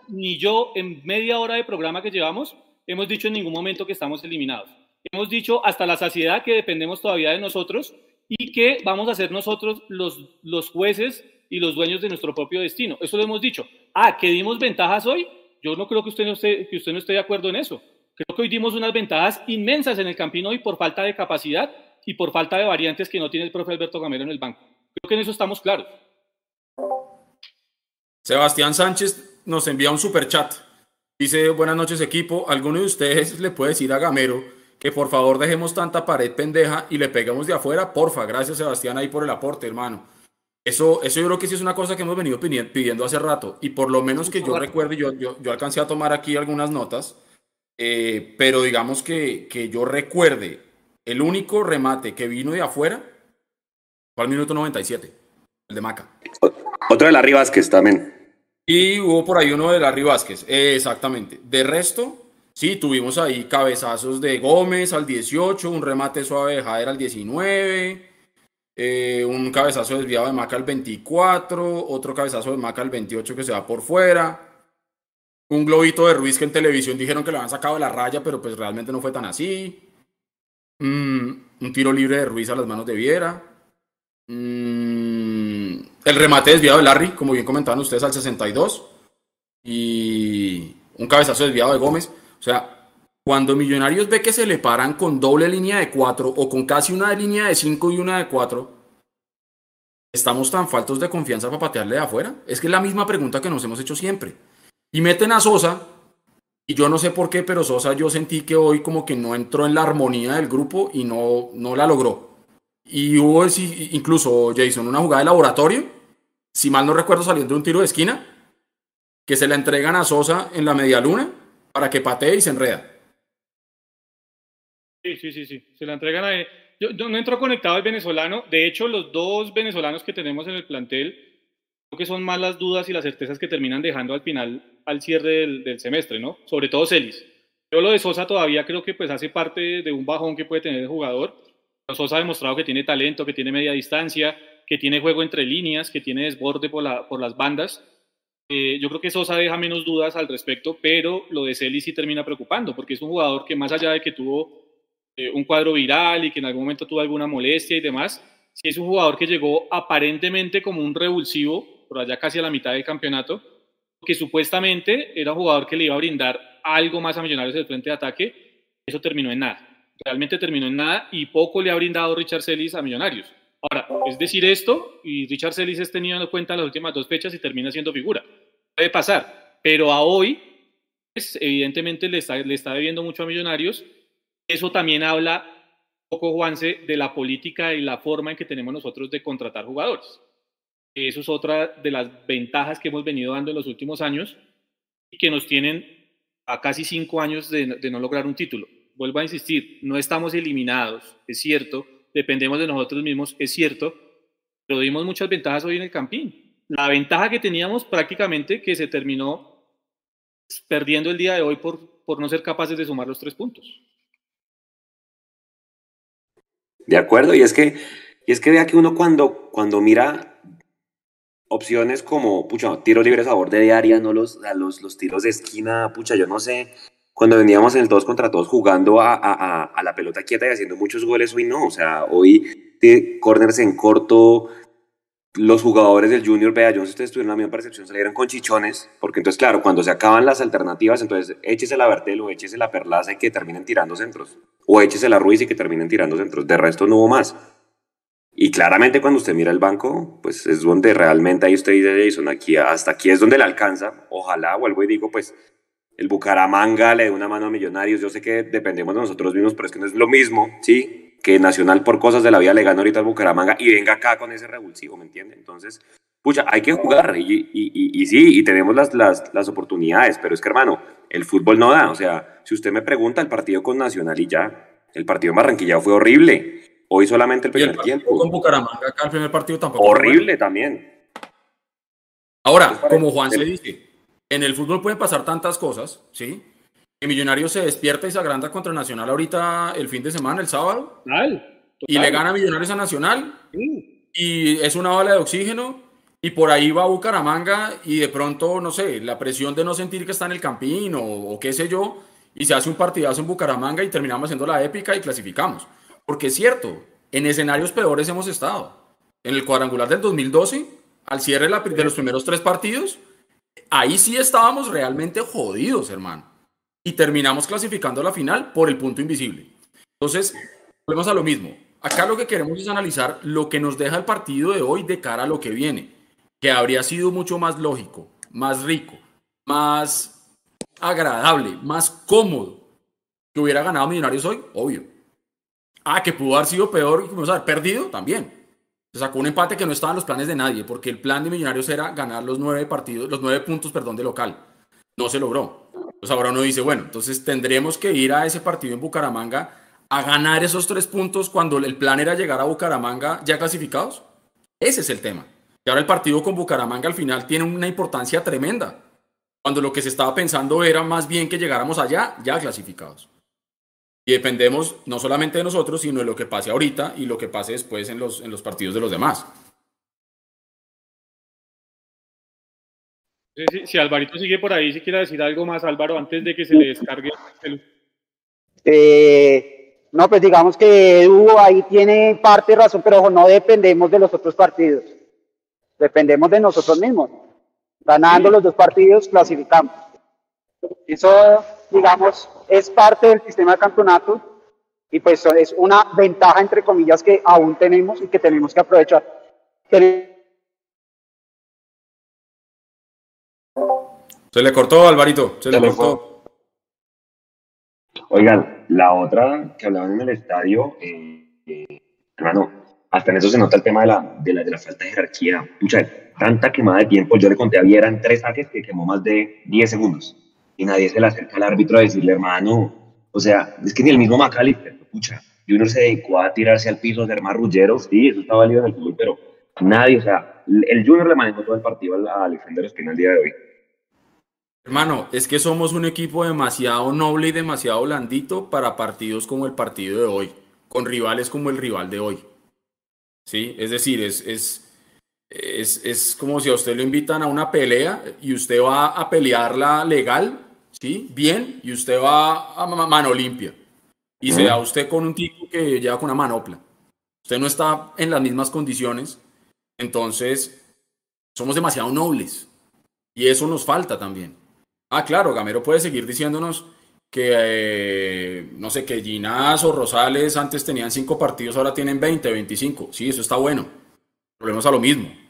ni yo en media hora de programa que llevamos hemos dicho en ningún momento que estamos eliminados. Hemos dicho hasta la saciedad que dependemos todavía de nosotros y que vamos a ser nosotros los, los jueces y los dueños de nuestro propio destino. Eso lo hemos dicho. Ah, que dimos ventajas hoy. Yo no creo que usted no esté, que usted no esté de acuerdo en eso. Creo que hoy dimos unas ventajas inmensas en el Campino hoy por falta de capacidad y por falta de variantes que no tiene el profe Alberto Gamero en el banco. Creo que en eso estamos claros. Sebastián Sánchez nos envía un super chat. Dice, buenas noches equipo, ¿alguno de ustedes le puede decir a Gamero que por favor dejemos tanta pared pendeja y le peguemos de afuera? Porfa, gracias Sebastián ahí por el aporte, hermano. Eso, eso yo creo que sí es una cosa que hemos venido pidiendo hace rato y por lo menos que yo recuerde, yo, yo, yo alcancé a tomar aquí algunas notas, eh, pero digamos que, que yo recuerde, el único remate que vino de afuera fue al minuto 97, el de Maca. Otro de Larry Vázquez también. Y hubo por ahí uno de Larry Vázquez, exactamente. De resto, sí, tuvimos ahí cabezazos de Gómez al 18, un remate suave de Jader al 19, eh, un cabezazo desviado de Maca al 24, otro cabezazo de Maca al 28 que se va por fuera. Un globito de Ruiz que en televisión dijeron que lo habían sacado de la raya, pero pues realmente no fue tan así. Mm, un tiro libre de Ruiz a las manos de Viera. Mm, el remate desviado de Larry, como bien comentaban ustedes, al 62. Y un cabezazo desviado de Gómez. O sea, cuando Millonarios ve que se le paran con doble línea de 4 o con casi una línea de 5 y una de 4, ¿estamos tan faltos de confianza para patearle de afuera? Es que es la misma pregunta que nos hemos hecho siempre. Y meten a Sosa, y yo no sé por qué, pero Sosa yo sentí que hoy como que no entró en la armonía del grupo y no, no la logró. Y hubo incluso, Jason, una jugada de laboratorio, si mal no recuerdo, saliendo de un tiro de esquina, que se la entregan a Sosa en la media luna para que patee y se enreda. Sí, sí, sí, sí. Se la entregan a... Yo, yo no entro conectado al venezolano. De hecho, los dos venezolanos que tenemos en el plantel, que son más las dudas y las certezas que terminan dejando al final, al cierre del, del semestre, ¿no? Sobre todo Celis. Yo lo de Sosa todavía creo que pues hace parte de un bajón que puede tener el jugador Sosa ha demostrado que tiene talento, que tiene media distancia, que tiene juego entre líneas, que tiene desborde por, la, por las bandas. Eh, yo creo que Sosa deja menos dudas al respecto, pero lo de Celis sí termina preocupando, porque es un jugador que más allá de que tuvo eh, un cuadro viral y que en algún momento tuvo alguna molestia y demás, sí es un jugador que llegó aparentemente como un revulsivo, por allá casi a la mitad del campeonato, que supuestamente era un jugador que le iba a brindar algo más a Millonarios del frente de ataque, eso terminó en nada realmente terminó en nada y poco le ha brindado Richard Celis a Millonarios. Ahora, es decir esto, y Richard Celis es tenido en cuenta las últimas dos fechas y termina siendo figura. Puede pasar, pero a hoy, pues, evidentemente le está, le está debiendo mucho a Millonarios. Eso también habla poco, Juanse, de la política y la forma en que tenemos nosotros de contratar jugadores. Eso es otra de las ventajas que hemos venido dando en los últimos años y que nos tienen a casi cinco años de, no lograr un título vuelvo a insistir, no estamos eliminados, es cierto, dependemos de nosotros mismos, es cierto, pero dimos muchas ventajas hoy en el Campín. La ventaja que teníamos prácticamente que se terminó perdiendo el día de hoy por, por no ser capaces de sumar los tres puntos. De acuerdo, y es que, y es que vea que uno cuando, cuando mira opciones como, pucha, tiros libres a favor de área, no los, los, los tiros de esquina, pucha, yo no sé, cuando veníamos en el todos contra todos jugando a, a, a, la pelota quieta y haciendo muchos goles, hoy no. O sea, hoy de corners en corto, los jugadores del Junior, vea, yo no sé si ustedes tuvieron la misma percepción, salieron con chichones, porque entonces, claro, cuando se acaban las alternativas, entonces échese la Bertel o échese la Perlaza y que terminen tirando centros. O échese la Ruiz y que terminen tirando centros. De resto no hubo más. Y claramente cuando usted mira el banco, pues es donde realmente ahí usted dice, Jason, aquí, hasta aquí es donde le alcanza. Ojalá, vuelvo y digo, pues el Bucaramanga le dé una mano a Millonarios. Yo sé que dependemos de nosotros mismos, pero es que no es lo mismo, ¿sí? Que Nacional por cosas de la vida le gana ahorita al Bucaramanga y venga acá con ese revulsivo, ¿me entiende? Entonces, pucha, hay que jugar y, y, y, sí, y tenemos las, las, las, oportunidades, pero es que, hermano, el fútbol no da. O sea, si usted me pregunta, el partido con Nacional y ya, el partido en Barranquilla fue horrible. Hoy solamente el primer tiempo. Con Bucaramanga acá el primer partido tampoco. Horrible también. Ahora, como Juan se dice, en el fútbol pueden pasar tantas cosas, ¿sí? Que Millonarios se despierta y se agranda contra Nacional ahorita el fin de semana, el sábado. y le gana Millonarios a Nacional. y es una bala de oxígeno y por ahí va Bucaramanga y de pronto, no sé, la presión de no sentir que está en el campín o, o qué sé yo, y se hace un partidazo en Bucaramanga y terminamos haciendo la épica y clasificamos. Porque es cierto, en escenarios peores hemos estado. En el cuadrangular del 2012, al cierre de los primeros tres partidos, ahí sí estábamos realmente jodidos, hermano. Y terminamos clasificando la final por el punto invisible. Entonces, volvemos a lo mismo. Acá lo que queremos es analizar lo que nos deja el partido de hoy de cara a lo que viene, que habría sido mucho más lógico, más rico, más agradable, más cómodo que hubiera ganado Millonarios hoy, obvio. Ah, que pudo haber sido peor y haber perdido también. Se sacó un empate que no estaba en los planes de nadie, porque el plan de Millonarios era ganar los nueve partidos, los nueve puntos, perdón, de local. No se logró. Entonces ahora uno dice, bueno, entonces tendremos que ir a ese partido en Bucaramanga a ganar esos tres puntos cuando el plan era llegar a Bucaramanga ya clasificados. Ese es el tema. Y ahora el partido con Bucaramanga al final tiene una importancia tremenda, cuando lo que se estaba pensando era más bien que llegáramos allá ya clasificados. Y dependemos no solamente de nosotros, sino de lo que pase ahorita y lo que pase después en los, en los partidos de los demás. Si, Alvarito sigue por ahí, si quiere decir algo más, Álvaro, antes de que se le descargue el... Eh, no, pues digamos que Hugo ahí tiene parte de razón, pero ojo, no dependemos de los otros partidos. Dependemos de nosotros mismos. Ganando los dos partidos, clasificamos. Eso, digamos, es parte del sistema de campeonato y pues es una ventaja, entre comillas, que aún tenemos y que tenemos que aprovechar. Se le cortó, Alvarito, se, le, cortó. Oigan, la otra que hablaban en el estadio, eh, eh, hermano, hasta en eso se nota el tema de la, de la, de la falta de jerarquía. Mucha, tanta quemada de tiempo, yo le conté a Viera en tres saques que quemó más de 10 segundos y nadie se le acerca al árbitro a decirle, hermano, o sea, es que ni el mismo McAllister, escucha, Junior se dedicó a tirarse al piso, a ser marrulleros, sí, eso está válido en el fútbol, pero nadie, o sea, el Junior le manejó todo el partido a Alexander Espina el día de hoy. Hermano, es que somos un equipo demasiado noble y demasiado blandito para partidos como el partido de hoy, con rivales como el rival de hoy. ¿Sí? Es decir, es, es, es como si a usted lo invitan a una pelea y usted va a pelearla legal ¿sí? Bien, y usted va a mano limpia. Y se da usted con un tipo que lleva con una manopla. Usted no está en las mismas condiciones. Entonces, somos demasiado nobles. Y eso nos falta también. Ah, claro, Gamero puede seguir diciéndonos que, eh, no sé, que Ginás o Rosales antes tenían cinco partidos, ahora tienen 20, 25. Sí, eso está bueno. Volvemos a lo mismo.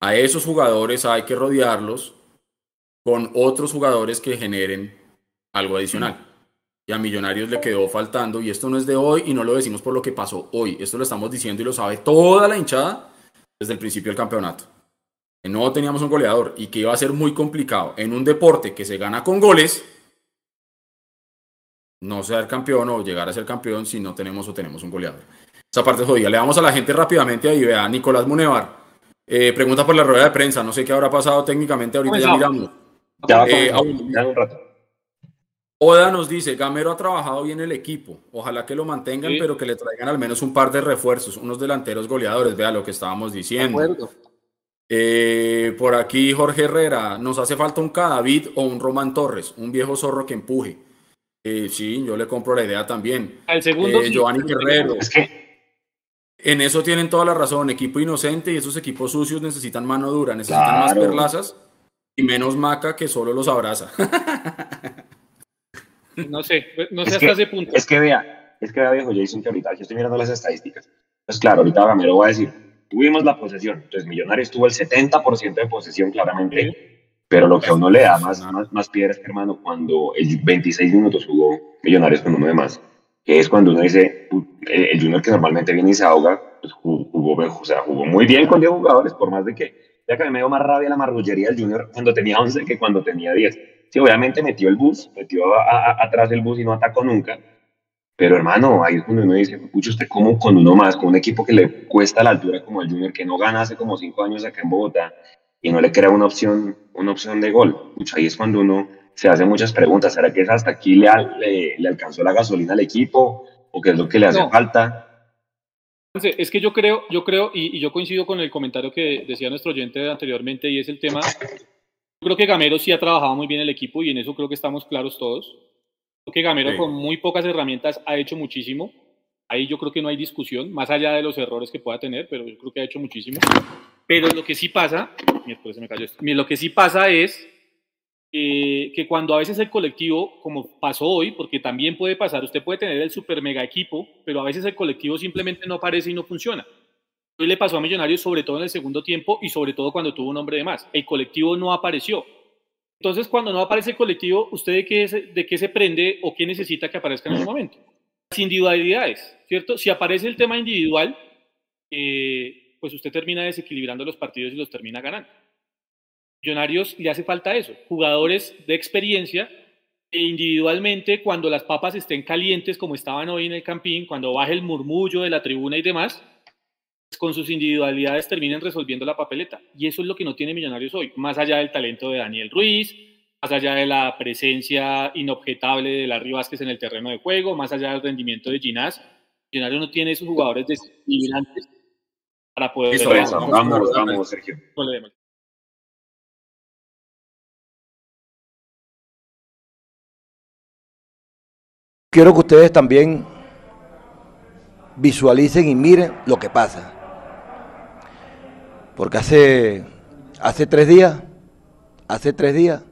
A esos jugadores hay que rodearlos con otros jugadores que generen algo adicional. Y a Millonarios le quedó faltando, y esto no es de hoy y no lo decimos por lo que pasó hoy, esto lo estamos diciendo y lo sabe toda la hinchada desde el principio del campeonato. Que no teníamos un goleador y que iba a ser muy complicado en un deporte que se gana con goles, no ser campeón o llegar a ser campeón si no tenemos o tenemos un goleador. Esa parte es jodida. Le damos a la gente rápidamente ahí, vea, Nicolás Munevar. Eh, pregunta por la rueda de prensa, no sé qué habrá pasado técnicamente, ahorita ya miramos. Ya, eh, un rato. Oda nos dice, Gamero ha trabajado bien el equipo, ojalá que lo mantengan, pero que le traigan al menos un par de refuerzos, unos delanteros goleadores, vea lo que estábamos diciendo. Eh, por aquí Jorge Herrera, nos hace falta un Cadavid o un Román Torres, un viejo zorro que empuje. Eh, sí, yo le compro la idea también. Al segundo, eh, Giovanni Guerrero. Es que en eso tienen toda la razón, equipo inocente y esos equipos sucios necesitan mano dura, necesitan más perlazas y menos maca que solo los abraza. No sé, no sé hasta ese punto. Es que vea, es que vea, viejo Jason, que ahorita yo estoy mirando las estadísticas. Pues claro, ahorita Gamero va a decir, tuvimos la posesión. Entonces, Millonarios tuvo el 70% de posesión, claramente. Pero lo que a uno le da más, más, más piedras, hermano, cuando el 26 minutos jugó Millonarios con uno de más, que es cuando uno dice, el Junior que normalmente viene y se ahoga, pues jugó, o sea, jugó muy bien con 10 jugadores, por más de que, ya que me dio más rabia la marrullería del Junior cuando tenía 11 que cuando tenía 10 Sí, obviamente metió el bus, metió atrás del bus y no atacó nunca. Pero hermano, ahí es cuando uno dice, pucha, usted como con uno más, con un equipo que le cuesta la altura como el Junior, que no gana hace como cinco años acá en Bogotá, y no le crea una opción, una opción de gol. Pucha, ahí es cuando uno se hace muchas preguntas. ¿Será que es hasta aquí le, le, alcanzó la gasolina al equipo? ¿O qué es lo que le hace falta? Es que yo creo, yo creo, y, yo coincido con el comentario que decía nuestro oyente anteriormente, y es el tema. Yo creo que Gamero sí ha trabajado muy bien el equipo y en eso creo que estamos claros todos. Creo que Gamero con muy pocas herramientas ha hecho muchísimo. Ahí yo creo que no hay discusión, más allá de los errores que pueda tener, pero yo creo que ha hecho muchísimo. Pero lo que sí pasa, se me cayó esto, lo que sí pasa es eh, que cuando a veces el colectivo, como pasó hoy, porque también puede pasar, usted puede tener el super mega equipo, pero a veces el colectivo simplemente no aparece y no funciona. Hoy le pasó a Millonarios, sobre todo en el segundo tiempo y sobre todo cuando tuvo un hombre de más. El colectivo no apareció. Entonces, cuando no aparece el colectivo, ¿usted de qué, de qué se prende o qué necesita que aparezca en ese momento? Las individualidades, ¿cierto? Si aparece el tema individual, eh, pues usted termina desequilibrando los partidos y los termina ganando. Millonarios le hace falta eso, jugadores de experiencia e individualmente cuando las papas estén calientes como estaban hoy en el campín, cuando baje el murmullo de la tribuna y demás, pues con sus individualidades terminen resolviendo la papeleta. Y eso es lo que no tiene Millonarios hoy, más allá del talento de Daniel Ruiz, más allá de la presencia inobjetable de Larry Vázquez en el terreno de juego, más allá del rendimiento de Ginás. Millonarios no tiene esos jugadores desequilibrantes para poder... vamos, vamos, Sergio. Quiero que ustedes también visualicen y miren lo que pasa. Porque hace, hace tres días, hace tres días,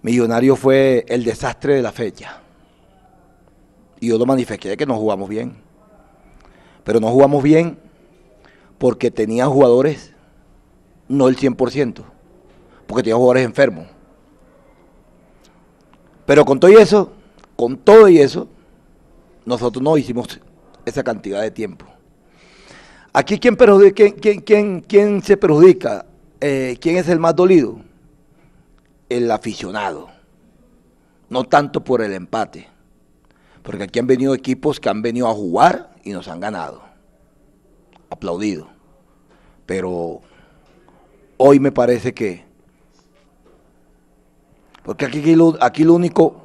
Millonario fue el desastre de la fecha. Y yo lo manifesté que no jugamos bien. Pero no jugamos bien porque tenía jugadores, no el 100%, porque tenía jugadores enfermos. Pero con todo y eso, con todo y eso, nosotros no hicimos esa cantidad de tiempo. Aquí, ¿quién, se perjudica? Eh, ¿Quién es el más dolido? El aficionado. No tanto por el empate. Porque aquí han venido equipos que han venido a jugar y nos han ganado. Aplaudido. Pero hoy me parece que porque aquí lo, aquí lo único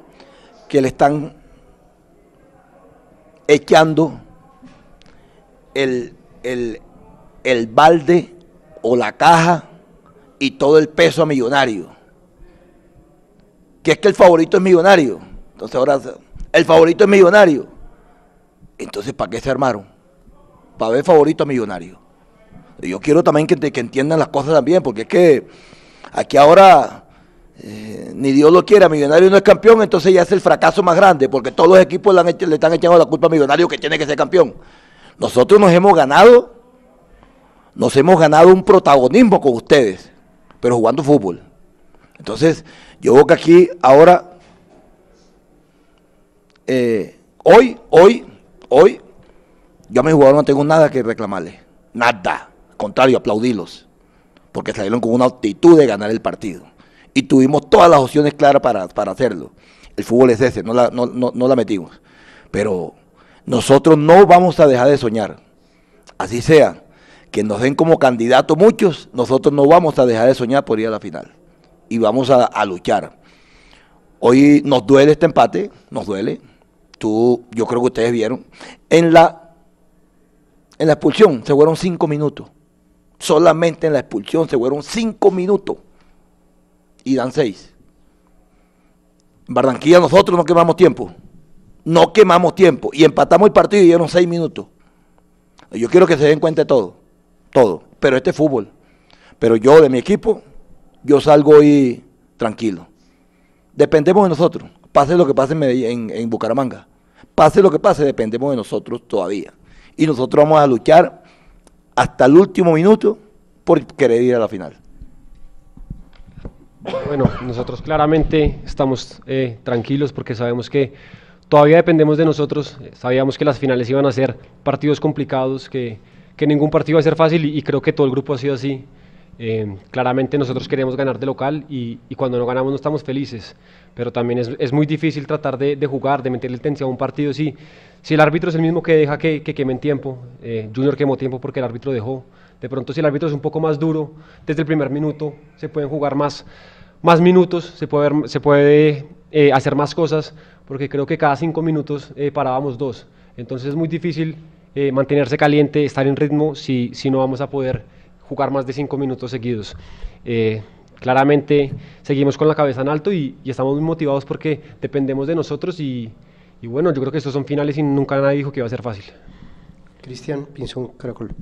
que le están echando el, el, balde o la caja y todo el peso a millonario. Que es que el favorito es millonario. Entonces ahora el favorito es millonario. Entonces, ¿para qué se armaron? Para ver favorito a millonario. Yo quiero también que, que entiendan las cosas también, porque es que aquí ahora eh, ni Dios lo quiera, Millonario no es campeón, entonces ya es el fracaso más grande, porque todos los equipos le, le están echando la culpa a Millonario que tiene que ser campeón. Nosotros nos hemos ganado, nos hemos ganado un protagonismo con ustedes, pero jugando fútbol. Entonces, yo veo que aquí ahora, eh, hoy, hoy, hoy, yo a mis jugadores no tengo nada que reclamarles, nada, al contrario, aplaudirlos, porque salieron con una actitud de ganar el partido y tuvimos todas las opciones claras para, hacerlo. El fútbol es ese, no la, no, no, la metimos. Pero nosotros no vamos a dejar de soñar. Así sea, que nos den como candidato muchos, nosotros no vamos a dejar de soñar por ir a la final. Y vamos a, luchar. Hoy nos duele este empate, nos duele. Tú, yo creo que ustedes vieron. En la, en la expulsión se fueron cinco minutos. Solamente en la expulsión se fueron cinco minutos y dan seis. En Barranquilla nosotros no quemamos tiempo. No quemamos tiempo. Y empatamos el partido y dieron seis minutos. Yo quiero que se den cuenta de todo. Todo. Pero este es fútbol. Pero yo de mi equipo, yo salgo hoy tranquilo. Dependemos de nosotros. Pase lo que pase en, en Bucaramanga. Pase lo que pase, dependemos de nosotros todavía. Y nosotros vamos a luchar hasta el último minuto por querer ir a la final. Bueno, nosotros claramente estamos eh, tranquilos porque sabemos que todavía dependemos de nosotros. Sabíamos que las finales iban a ser partidos complicados, que, que ningún partido iba a ser fácil y, creo que todo el grupo ha sido así. Eh, claramente nosotros queremos ganar de local y, cuando no ganamos no estamos felices, pero también es, es muy difícil tratar de, jugar, de meterle tensión a un partido si, si el árbitro es el mismo que deja que, que quemen tiempo. Eh, Junior quemó tiempo porque el árbitro dejó. De pronto si el árbitro es un poco más duro, desde el primer minuto se pueden jugar más, más minutos, se puede, se puede eh, hacer más cosas, porque creo que cada cinco minutos eh, parábamos dos. Entonces es muy difícil eh, mantenerse caliente, estar en ritmo si, si no vamos a poder jugar más de cinco minutos seguidos. Eh, claramente seguimos con la cabeza en alto y, estamos muy motivados porque dependemos de nosotros y, y, bueno, yo creo que estos son finales y nunca nadie dijo que iba a ser fácil. Cristian Pinzón, Caracol.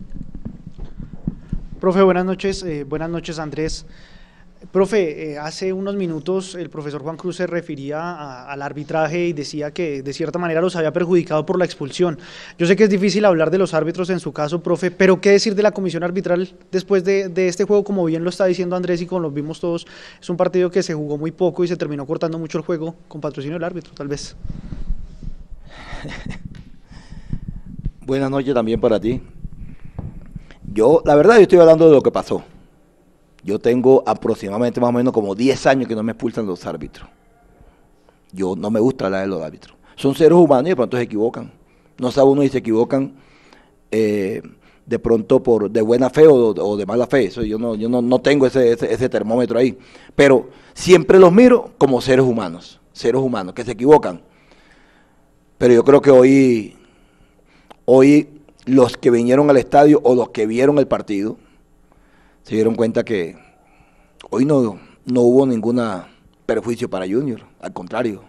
Profe, buenas noches. Eh, buenas noches, Andrés. Profe, eh, hace unos minutos el profesor Juan Cruz se refería al arbitraje y decía que de cierta manera los había perjudicado por la expulsión. Yo sé que es difícil hablar de los árbitros en su caso, profe, pero ¿qué decir de la comisión arbitral después de, este juego? Como bien lo está diciendo Andrés y como lo vimos todos, es un partido que se jugó muy poco y se terminó cortando mucho el juego con patrocinio del árbitro, tal vez. Buenas noches también para ti. Yo, la verdad, yo estoy hablando de lo que pasó. Yo tengo aproximadamente más o menos como 10 años que no me expulsan los árbitros. Yo no me gusta hablar de los árbitros. Son seres humanos y de pronto se equivocan. No sabe uno si se equivocan eh, de pronto por de buena fe o, de mala fe. Eso yo no, yo no, tengo ese, ese, termómetro ahí. Pero siempre los miro como seres humanos. Seres humanos que se equivocan. Pero yo creo que hoy, hoy los que vinieron al estadio o los que vieron el partido, se dieron cuenta que hoy no, no hubo ningún perjuicio para Junior, al contrario,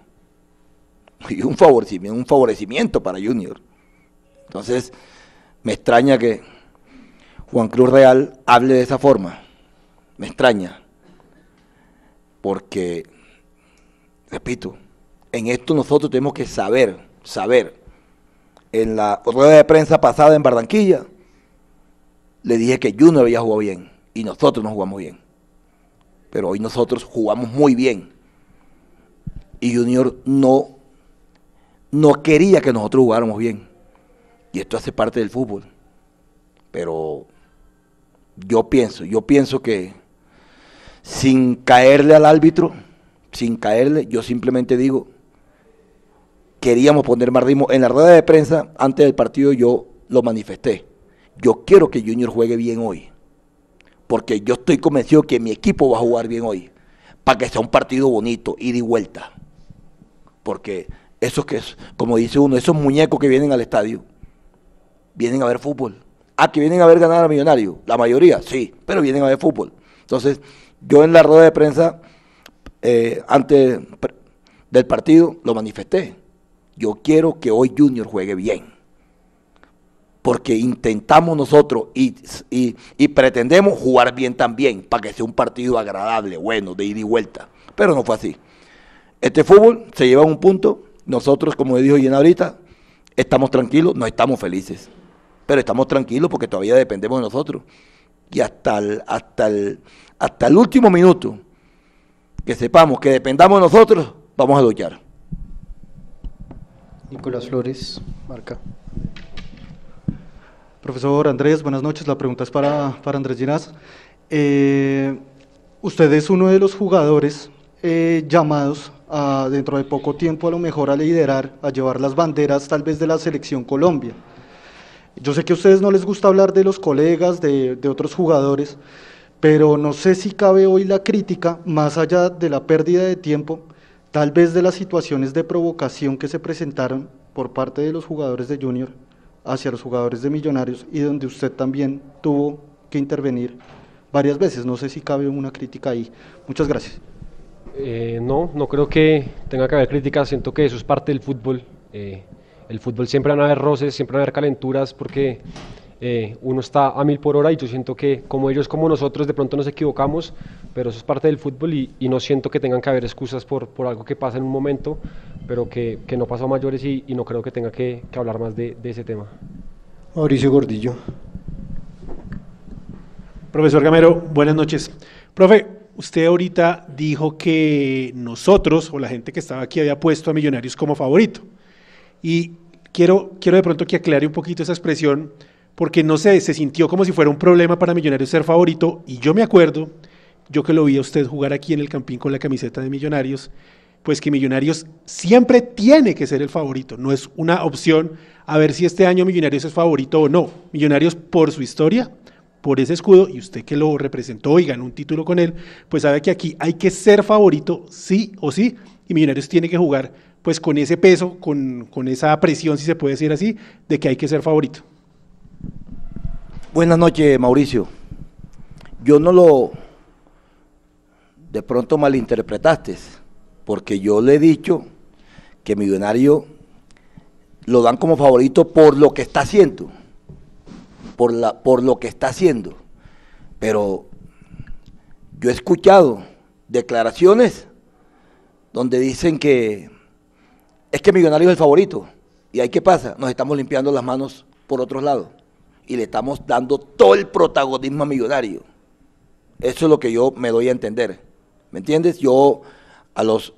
y un favorecimiento, un favorecimiento para Junior. Entonces, me extraña que Juan Cruz Real hable de esa forma. Me extraña. Porque, repito, en esto nosotros tenemos que saber, saber. En la rueda de prensa pasada en Barranquilla, le dije que Junior había jugado bien y nosotros no jugamos bien. Pero hoy nosotros jugamos muy bien. Y Junior no, no quería que nosotros jugáramos bien. Y esto hace parte del fútbol. Pero yo pienso, yo pienso que sin caerle al árbitro, sin caerle, yo simplemente digo, queríamos poner más ritmo. En la rueda de prensa, antes del partido, yo lo manifesté. Yo quiero que Junior juegue bien hoy porque yo estoy convencido que mi equipo va a jugar bien hoy, para que sea un partido bonito, ida y vuelta. Porque esos que, como dice uno, esos muñecos que vienen al estadio, vienen a ver fútbol. Ah, que vienen a ver ganar a Millonario, la mayoría, sí, pero vienen a ver fútbol. Entonces, yo en la rueda de prensa, eh, antes del partido, lo manifesté. Yo quiero que hoy Junior juegue bien porque intentamos nosotros y, pretendemos jugar bien también, para que sea un partido agradable, bueno, de ida y vuelta. Pero no fue así. Este fútbol se lleva a un punto, nosotros, como dijo Yen ahorita, estamos tranquilos, no estamos felices, pero estamos tranquilos porque todavía dependemos de nosotros. Y hasta el, hasta el, hasta el último minuto que sepamos que dependamos de nosotros, vamos a luchar. Nicolás Flores, marca. Profesor Andrés, buenas noches. La pregunta es para, Andrés Ginás. Eh, usted es uno de los jugadores eh, llamados a, dentro de poco tiempo a lo mejor a liderar, a llevar las banderas tal vez de la selección Colombia. Yo sé que a ustedes no les gusta hablar de los colegas, de, de otros jugadores, pero no sé si cabe hoy la crítica, más allá de la pérdida de tiempo, tal vez de las situaciones de provocación que se presentaron por parte de los jugadores de Junior hacia los jugadores de Millonarios y donde usted también tuvo que intervenir varias veces. No sé si cabe una crítica ahí. Muchas gracias. Eh, no, no creo que tenga que haber críticas. Siento que eso es parte del fútbol. Eh, el fútbol siempre van a haber roces, siempre van a haber calenturas porque eh, uno está a mil por hora y yo siento que como ellos, como nosotros, de pronto nos equivocamos, pero eso es parte del fútbol y, no siento que tengan que haber excusas por, por algo que pasa en un momento, pero que, que no pasó a mayores y, no creo que tenga que, que hablar más de, de ese tema. Mauricio Gordillo. Profesor Gamero, buenas noches. Profe, usted ahorita dijo que nosotros o la gente que estaba aquí había puesto a Millonarios como favorito. Y quiero, quiero de pronto que aclare un poquito esa expresión porque no sé, se sintió como si fuera un problema para Millonarios ser favorito, y yo me acuerdo, yo que lo vi a usted jugar aquí en el Campín con la camiseta de Millonarios, pues que Millonarios siempre tiene que ser el favorito, no es una opción a ver si este año Millonarios es favorito o no. Millonarios por su historia, por ese escudo, y usted que lo representó y ganó un título con él, pues sabe que aquí hay que ser favorito sí o sí, y Millonarios tiene que jugar pues con ese peso, con, con esa presión, si se puede decir así, de que hay que ser favorito. Buenas noches, Mauricio. Yo no lo de pronto malinterpretaste, porque yo le he dicho que Millonario lo dan como favorito por lo que está haciendo, por, la, por lo que está haciendo. Pero yo he escuchado declaraciones donde dicen que es que Millonario es el favorito. ¿Y ahí qué pasa? Nos estamos limpiando las manos por otros lados y le estamos dando todo el protagonismo a Millonario. Eso es lo que yo me doy a entender. ¿Me entiendes? Yo a los...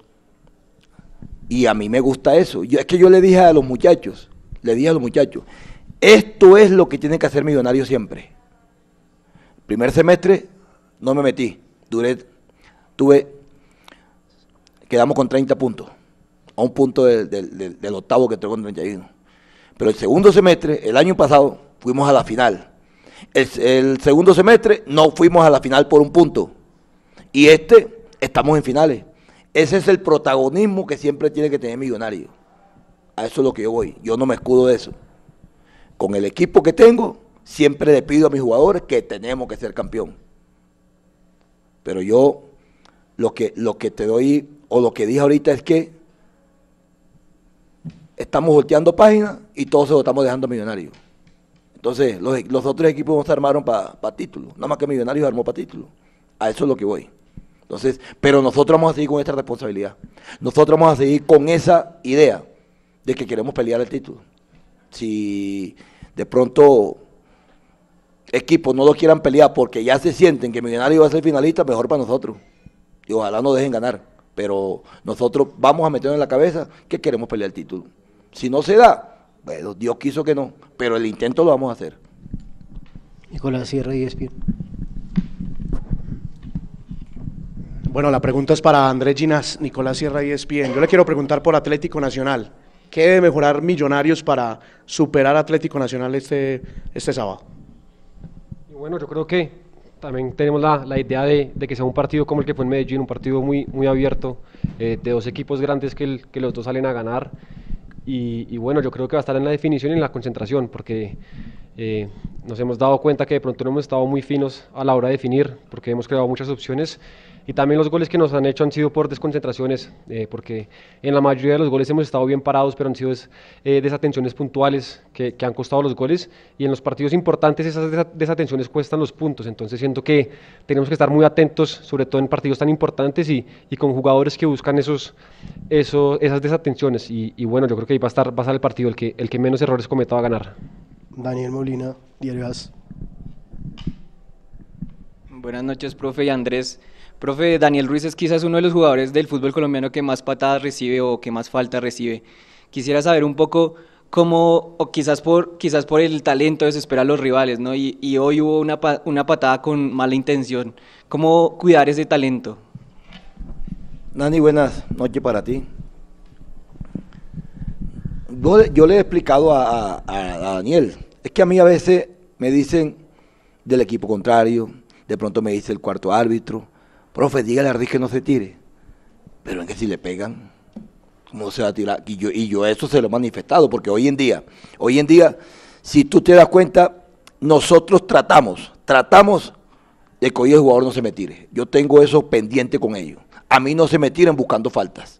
Y a mí me gusta eso. Yo, es que yo le dije a los muchachos, le dije a los muchachos, esto es lo que tiene que hacer Millonario siempre. Primer semestre no me metí. Duré, tuve, quedamos con 30 puntos. A un punto del, del octavo que tengo con 31. Pero el segundo semestre, el año pasado, fuimos a la final. El, segundo semestre no fuimos a la final por un punto. Y este estamos en finales. Ese es el protagonismo que siempre tiene que tener Millonario. A eso es lo que yo voy. Yo no me escudo de eso. Con el equipo que tengo, siempre le pido a mis jugadores que tenemos que ser campeón. Pero yo lo que, lo que te doy, o lo que dije ahorita es que estamos volteando páginas y todos se lo estamos dejando a Millonarios. Entonces, los, otros equipos se armaron para título. Nada más que Millonarios armó para título. A eso es lo que voy. Entonces, pero nosotros vamos a seguir con esta responsabilidad. Nosotros vamos a seguir con esa idea de que queremos pelear el título. Si de pronto equipos no lo quieran pelear porque ya se sienten que Millonarios va a ser finalista, mejor para nosotros. Y ojalá no dejen ganar. Pero nosotros vamos a meternos en la cabeza que queremos pelear el título. Si no se da, bueno, Dios quiso que no, pero el intento lo vamos a hacer. Nicolás Sierra y Espín. Bueno, la pregunta es para Andrés Ginas, Nicolás Sierra y ESPN. Yo le quiero preguntar por Atlético Nacional. ¿Qué debe mejorar Millonarios para superar Atlético Nacional este, este sábado? Bueno, yo creo que también tenemos la, la idea de, de, que sea un partido como el que fue en Medellín, un partido muy, muy abierto, eh, de dos equipos grandes que, el, que los dos salen a ganar. Y, bueno, yo creo que va a estar en la definición y en la concentración, porque eh, nos hemos dado cuenta que de pronto no hemos estado muy finos a la hora de definir, porque hemos creado muchas opciones. Y también los goles que nos han hecho han sido por desconcentraciones, eh, porque en la mayoría de los goles hemos estado bien parados, pero han sido eh, desatenciones puntuales que, que, han costado los goles. Y en los partidos importantes esas desatenciones cuestan los puntos. Entonces siento que tenemos que estar muy atentos, sobre todo en partidos tan importantes y, y con jugadores que buscan esos, eso, esas desatenciones. Y, y, bueno, yo creo que ahí va a estar, va a estar el partido, el que, el que menos errores cometa va a ganar. Daniel Molina, Diario As. Buenas noches, profe y Andrés. Profe, Daniel Ruiz es quizás uno de los jugadores del fútbol colombiano que más patadas recibe o que más falta recibe. Quisiera saber un poco cómo, o quizás por, quizás por el talento desespera a los rivales, ¿no? Y, y hoy hubo una, una patada con mala intención. ¿Cómo cuidar ese talento? Nani, buenas noches para ti. Yo, le he explicado a, Daniel, es que a mí a veces me dicen del equipo contrario, de pronto me dice el cuarto árbitro, profe, dígale a Riz que no se tire. Pero es que si le pegan, ¿cómo se va a tirar? Y yo, y eso se lo he manifestado, porque hoy en día, hoy en día, si tú te das cuenta, nosotros tratamos, tratamos de que hoy el jugador no se me tire. Yo tengo eso pendiente con ellos. A mí no se me tiren buscando faltas.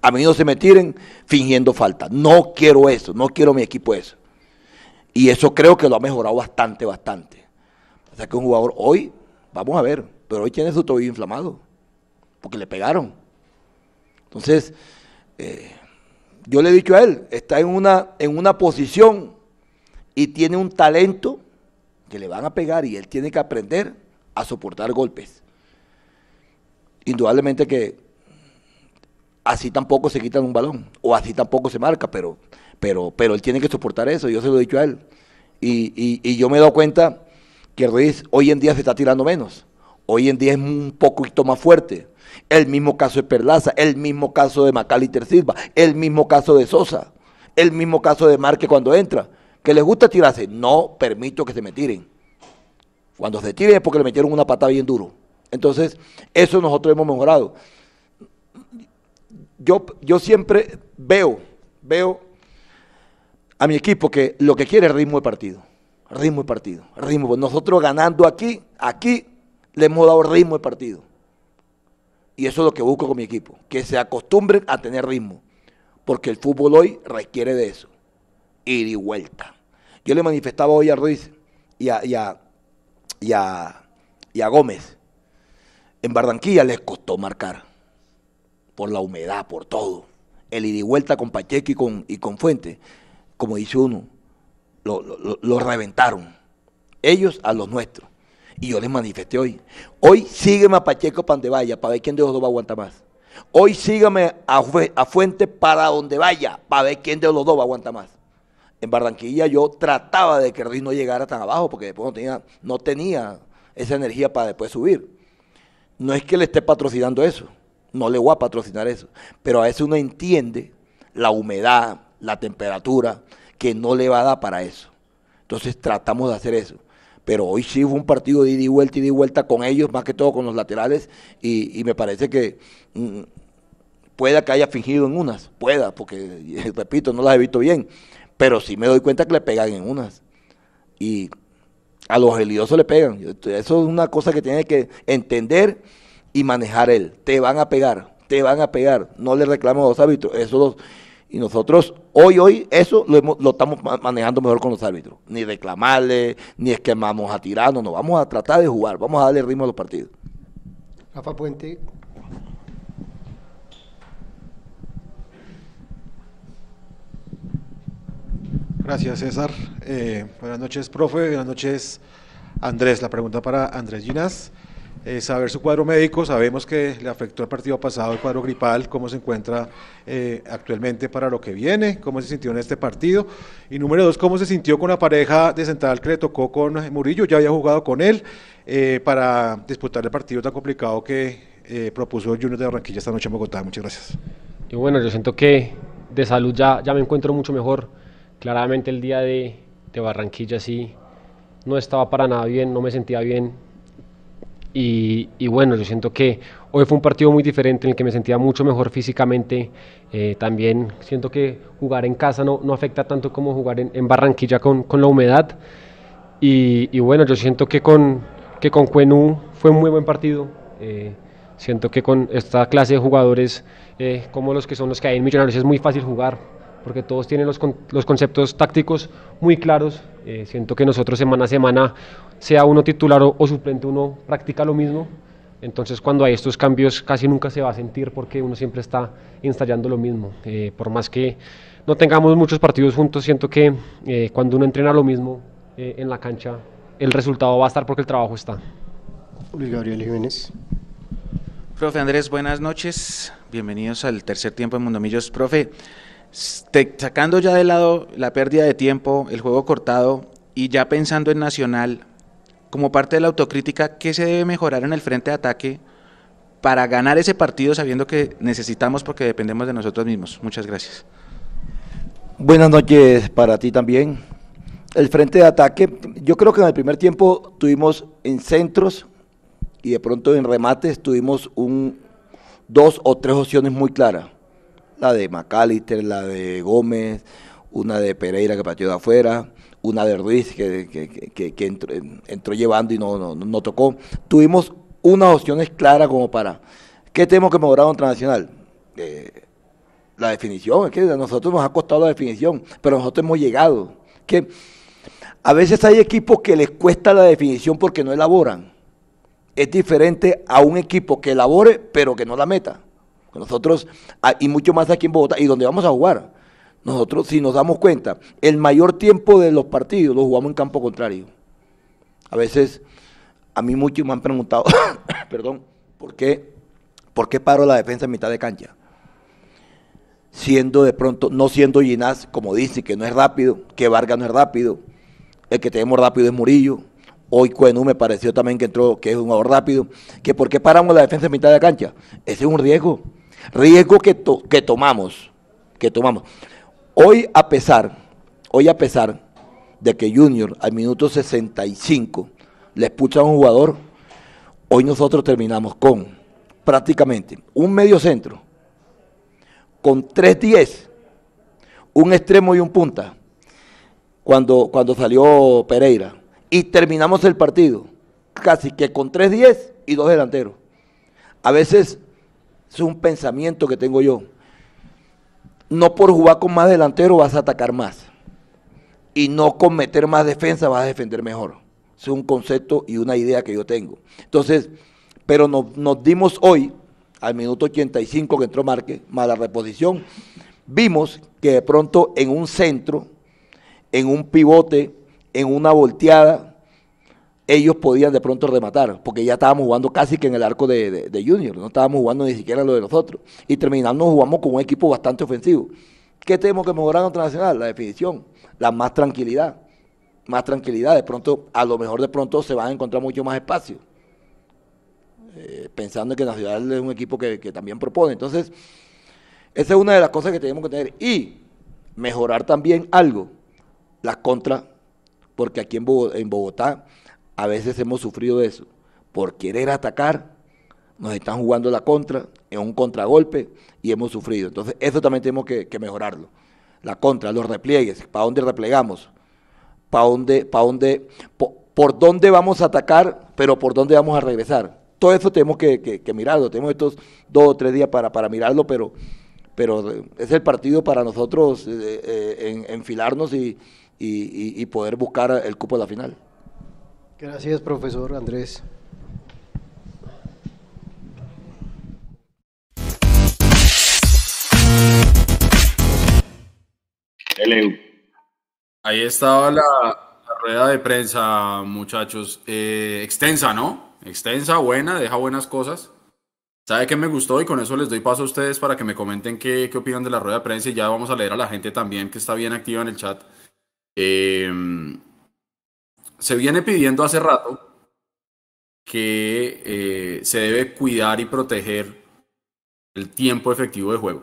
A mí no se me tiren fingiendo falta. No quiero eso, no quiero mi equipo eso. Y eso creo que lo ha mejorado bastante, bastante. O sea que un jugador hoy, vamos a ver, pero hoy tiene su tobillo inflamado, porque le pegaron. Entonces, eh, yo le he dicho a él, está en una, en una posición y tiene un talento que le van a pegar y él tiene que aprender a soportar golpes. Indudablemente que así tampoco se quitan un balón, o así tampoco se marca, pero, pero, pero él tiene que soportar eso, yo se lo he dicho a él. Y, y, yo me he dado cuenta que Ruiz hoy en día se está tirando menos, hoy en día es un poquito más fuerte. El mismo caso de Perlaza, el mismo caso de Macalister Silva, el mismo caso de Sosa, el mismo caso de Marque cuando entra. Que les gusta tirarse, no permito que se me tiren. Cuando se tiren es porque le metieron una patada bien duro. Entonces, eso nosotros hemos mejorado yo, yo siempre veo, veo a mi equipo que lo que quiere es ritmo de partido. Ritmo de partido. Ritmo. Nosotros ganando aquí, aquí le hemos dado ritmo de partido. Y eso es lo que busco con mi equipo, que se acostumbren a tener ritmo, porque el fútbol hoy requiere de eso, ir y vuelta. Yo le manifestaba hoy a Ruiz y a, y a, y a, y a Gómez, en Barranquilla les costó marcar, por la humedad, por todo. El ir y vuelta con Pacheco y con, y con Fuente, como dice uno, lo, lo, lo reventaron, ellos a los nuestros. Y yo les manifesté hoy. Hoy sígueme a Pacheco para donde vaya, para ver quién de los dos va a aguantar más. Hoy sígueme a, Fuente para donde vaya, para ver quién de los dos va a aguantar más. En Barranquilla yo trataba de que Ruiz no llegara tan abajo, porque después no tenía, no tenía esa energía para después subir. No es que le esté patrocinando eso, no le voy a patrocinar eso, pero a veces uno entiende la humedad, la temperatura, que no le va a dar para eso. Entonces tratamos de hacer eso pero hoy sí fue un partido de ida y vuelta y de vuelta con ellos, más que todo con los laterales, y, me parece que mm, pueda que haya fingido en unas, pueda, porque repito, no las he visto bien, pero sí me doy cuenta que le pegan en unas. Y a los helidosos le pegan. Eso es una cosa que tiene que entender y manejar él. Te van a pegar, te van a pegar. No le reclamo a los árbitros. Eso los, y nosotros, hoy, hoy, eso lo, lo, estamos manejando mejor con los árbitros. Ni reclamarle, ni es que vamos a tirarnos, no, vamos a tratar de jugar, vamos a darle ritmo a los partidos. Rafa Puente. Gracias, César. Eh, buenas noches, profe. Buenas noches, Andrés. La pregunta para Andrés Ginás saber su cuadro médico. Sabemos que le afectó el partido pasado el cuadro gripal, cómo se encuentra eh, actualmente para lo que viene, cómo se sintió en este partido. Y número dos, cómo se sintió con la pareja de central que le tocó con Murillo. Ya había jugado con él eh, para disputar el partido tan complicado que eh, propuso el Junior de Barranquilla esta noche en Bogotá. Muchas gracias. Y bueno, yo siento que de salud ya, ya me encuentro mucho mejor. Claramente el día de, de Barranquilla sí no estaba para nada bien, no me sentía bien y, bueno, yo siento que hoy fue un partido muy diferente en el que me sentía mucho mejor físicamente. Eh, también siento que jugar en casa no, no afecta tanto como jugar en, Barranquilla con, con, la humedad. Y, bueno, yo siento que con, que con Cuenú fue un muy buen partido. Eh, siento que con esta clase de jugadores eh, como los que son los que hay en Millonarios es muy fácil jugar porque todos tienen los, los conceptos tácticos muy claros. Eh, siento que nosotros semana a semana, sea uno titular o, suplente, uno practica lo mismo. Entonces cuando hay estos cambios casi nunca se va a sentir porque uno siempre está ensayando lo mismo. Eh, por más que no tengamos muchos partidos juntos, siento que eh, cuando uno entrena lo mismo en la cancha, el resultado va a estar porque el trabajo está. Luis Gabriel Jiménez. Profe Andrés, buenas noches. Bienvenidos al tercer tiempo de Mundomillos. Profe, sacando ya de lado la pérdida de tiempo, el juego cortado y ya pensando en Nacional, como parte de la autocrítica, ¿qué se debe mejorar en el frente de ataque para ganar ese partido sabiendo que necesitamos porque dependemos de nosotros mismos? Muchas gracias. Buenas noches para ti también. El frente de ataque, yo creo que en el primer tiempo tuvimos en centros y de pronto en remates tuvimos un, dos o tres opciones muy claras de McAllister, la de Gómez, una de Pereira que pateó de afuera, una de Ruiz que, que, entró, llevando y no, no, tocó. Tuvimos unas opciones claras como para, ¿qué tenemos que mejorar contra Nacional? Eh, la definición, es que a nosotros nos ha costado la definición, pero nosotros hemos llegado. Que a veces hay equipos que les cuesta la definición porque no elaboran. Es diferente a un equipo que elabore pero que no la meta. Nosotros, ah, y mucho más aquí en Bogotá, y donde vamos a jugar. Nosotros, si nos damos cuenta, el mayor tiempo de los partidos los jugamos en campo contrario. A veces, a mí muchos me han preguntado, perdón, ¿por qué, ¿por qué paro la defensa en mitad de cancha? Siendo de pronto, no siendo Ginás, como dice, que no es rápido, que Vargas no es rápido, el que tenemos rápido es Murillo, Hoy Cuenú me pareció también que entró, que es un jugador rápido. Que ¿Por qué paramos la defensa en mitad de cancha? Ese es un riesgo. Riesgo que, que tomamos, que tomamos. Hoy a pesar, hoy a pesar de que Junior al minuto 65 le expulsa a un jugador, hoy nosotros terminamos con prácticamente un medio centro, con 3-10, un extremo y un punta, cuando, cuando salió Pereira, y terminamos el partido casi que con 3-10 y dos delanteros. A veces es un pensamiento que tengo yo. No por jugar con más delantero vas a atacar más. Y no con meter más defensa vas a defender mejor. Es un concepto y una idea que yo tengo. Entonces, pero nos, nos dimos hoy, al minuto 85 que entró Márquez, más la reposición, vimos que de pronto en un centro, en un pivote, en una volteada, ellos podían de pronto rematar, porque ya estábamos jugando casi que en el arco de, Junior, no estábamos jugando ni siquiera lo de nosotros. Y terminando jugamos con un equipo bastante ofensivo. ¿Qué tenemos que mejorar en otra nacional? La definición, la más tranquilidad. Más tranquilidad, de pronto, a lo mejor de pronto se van a encontrar mucho más espacio. Eh, pensando en que Nacional es un equipo que, que también propone. Entonces, esa es una de las cosas que tenemos que tener. Y mejorar también algo, las contras, porque aquí en Bogotá a veces hemos sufrido eso. Por querer atacar, nos están jugando la contra, en un contragolpe, y hemos sufrido. Entonces, eso también tenemos que, mejorarlo. La contra, los repliegues, ¿para dónde replegamos? ¿Para dónde, para dónde, por, dónde vamos a atacar, pero por dónde vamos a regresar? Todo eso tenemos que, mirarlo. Tenemos estos dos o tres días para, mirarlo, pero, pero es el partido para nosotros eh, eh, enfilarnos y poder buscar el cupo de la final. Gracias, profesor Andrés. Ahí estaba la, rueda de prensa, muchachos. Eh, extensa, ¿no? Extensa, buena, deja buenas cosas. ¿Sabe qué me gustó? Y con eso les doy paso a ustedes para que me comenten qué, qué opinan de la rueda de prensa y ya vamos a leer a la gente también que está bien activa en el chat. Eh, se viene pidiendo hace rato que eh, se debe cuidar y proteger el tiempo efectivo de juego.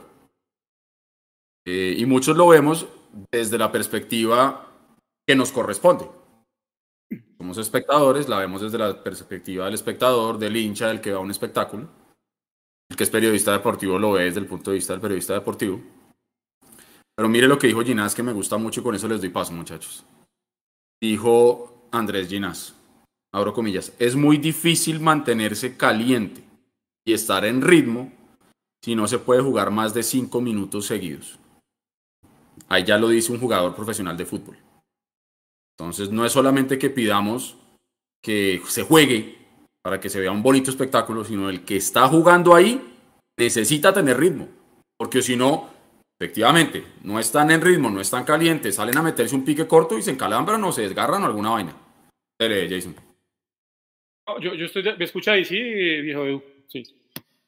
Eh, y muchos lo vemos desde la perspectiva que nos corresponde. Somos espectadores, la vemos desde la perspectiva del espectador, del hincha, del que va a un espectáculo. El que es periodista deportivo lo ve desde el punto de vista del periodista deportivo. Pero mire lo que dijo Ginás, que me gusta mucho y con eso les doy paso, muchachos. Dijo Andrés Ginás, abro comillas, es muy difícil mantenerse caliente y estar en ritmo si no se puede jugar más de cinco minutos seguidos. Ahí ya lo dice un jugador profesional de fútbol. Entonces no es solamente que pidamos que se juegue para que se vea un bonito espectáculo, sino el que está jugando ahí necesita tener ritmo, porque si no, efectivamente, no están en ritmo, no están calientes, salen a meterse un pique corto y se encalambran o se desgarran o alguna vaina. Dale, Jason. Yo, yo estoy, ¿me escucha ahí? Sí, viejo Edu. Sí.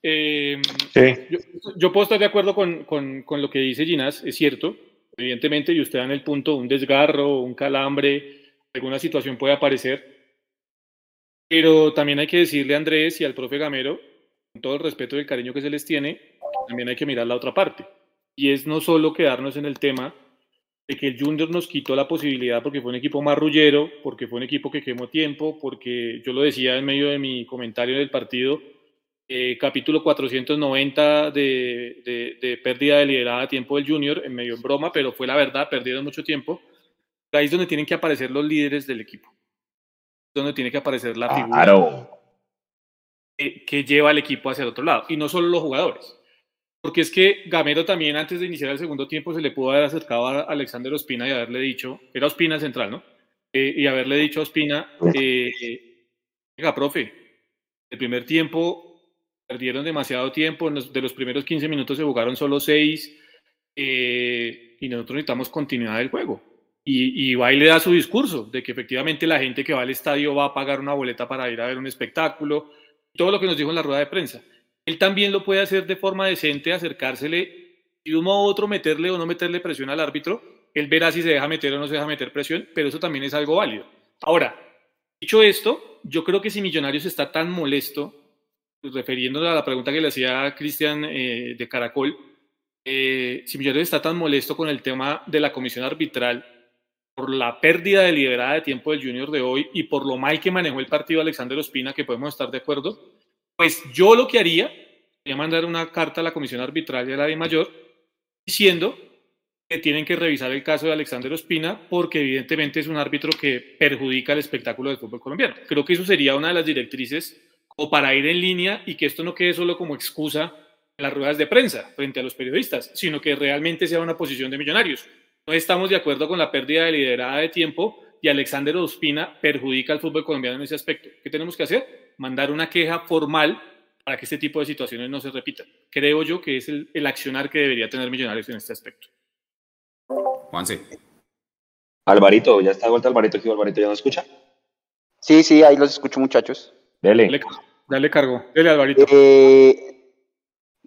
Eh, sí. Yo, puedo estar de acuerdo con, con, con, lo que dice Ginás, es cierto. Evidentemente, y usted da en el punto un desgarro, un calambre, alguna situación puede aparecer. Pero también hay que decirle a Andrés y al profe Gamero, con todo el respeto y el cariño que se les tiene, también hay que mirar la otra parte y es no solo quedarnos en el tema de que el Junior nos quitó la posibilidad porque fue un equipo marrullero, porque fue un equipo que quemó tiempo, porque yo lo decía en medio de mi comentario del partido, eh, capítulo 490 de, de, pérdida de liderada a tiempo del Junior, en medio en broma, pero fue la verdad, perdieron mucho tiempo. Ahí es donde tienen que aparecer los líderes del equipo, donde tiene que aparecer la figura que, que lleva al equipo hacia el otro lado, y no solo los jugadores porque es que Gamero también antes de iniciar el segundo tiempo se le pudo haber acercado a Alexander Ospina y haberle dicho, era Ospina central, ¿no? Eh, y haberle dicho a Ospina, eh, venga, profe, el primer tiempo perdieron demasiado tiempo, de los primeros 15 minutos se jugaron solo 6 eh, y nosotros necesitamos continuidad del juego. Y, y va y le da su discurso de que efectivamente la gente que va al estadio va a pagar una boleta para ir a ver un espectáculo, todo lo que nos dijo en la rueda de prensa él también lo puede hacer de forma decente, acercársele y de un modo u otro meterle o no meterle presión al árbitro. Él verá si se deja meter o no se deja meter presión, pero eso también es algo válido. Ahora, dicho esto, yo creo que si Millonarios está tan molesto, pues, refiriéndose a la pregunta que le hacía Cristian eh, de Caracol, eh, si Millonarios está tan molesto con el tema de la comisión arbitral por la pérdida de liberada de tiempo del Junior de hoy y por lo mal que manejó el partido Alexander Ospina, que podemos estar de acuerdo, pues yo lo que haría sería mandar una carta a la Comisión Arbitral y a la de Mayor diciendo que tienen que revisar el caso de Alexander Ospina porque evidentemente es un árbitro que perjudica el espectáculo del fútbol colombiano. Creo que eso sería una de las directrices o para ir en línea y que esto no quede solo como excusa en las ruedas de prensa frente a los periodistas, sino que realmente sea una posición de millonarios. No estamos de acuerdo con la pérdida de liderada de tiempo y Alexander Ospina perjudica al fútbol colombiano en ese aspecto. ¿Qué tenemos que hacer? Mandar una queja formal para que este tipo de situaciones no se repitan. Creo yo que es el, el accionar que debería tener Millonarios en este aspecto. Juanse. Alvarito, ya está de vuelta Alvarito, aquí Alvarito ya no escucha. Sí, sí, ahí los escucho muchachos. Dele. Dale, dale cargo. Dale, Alvarito. Eh,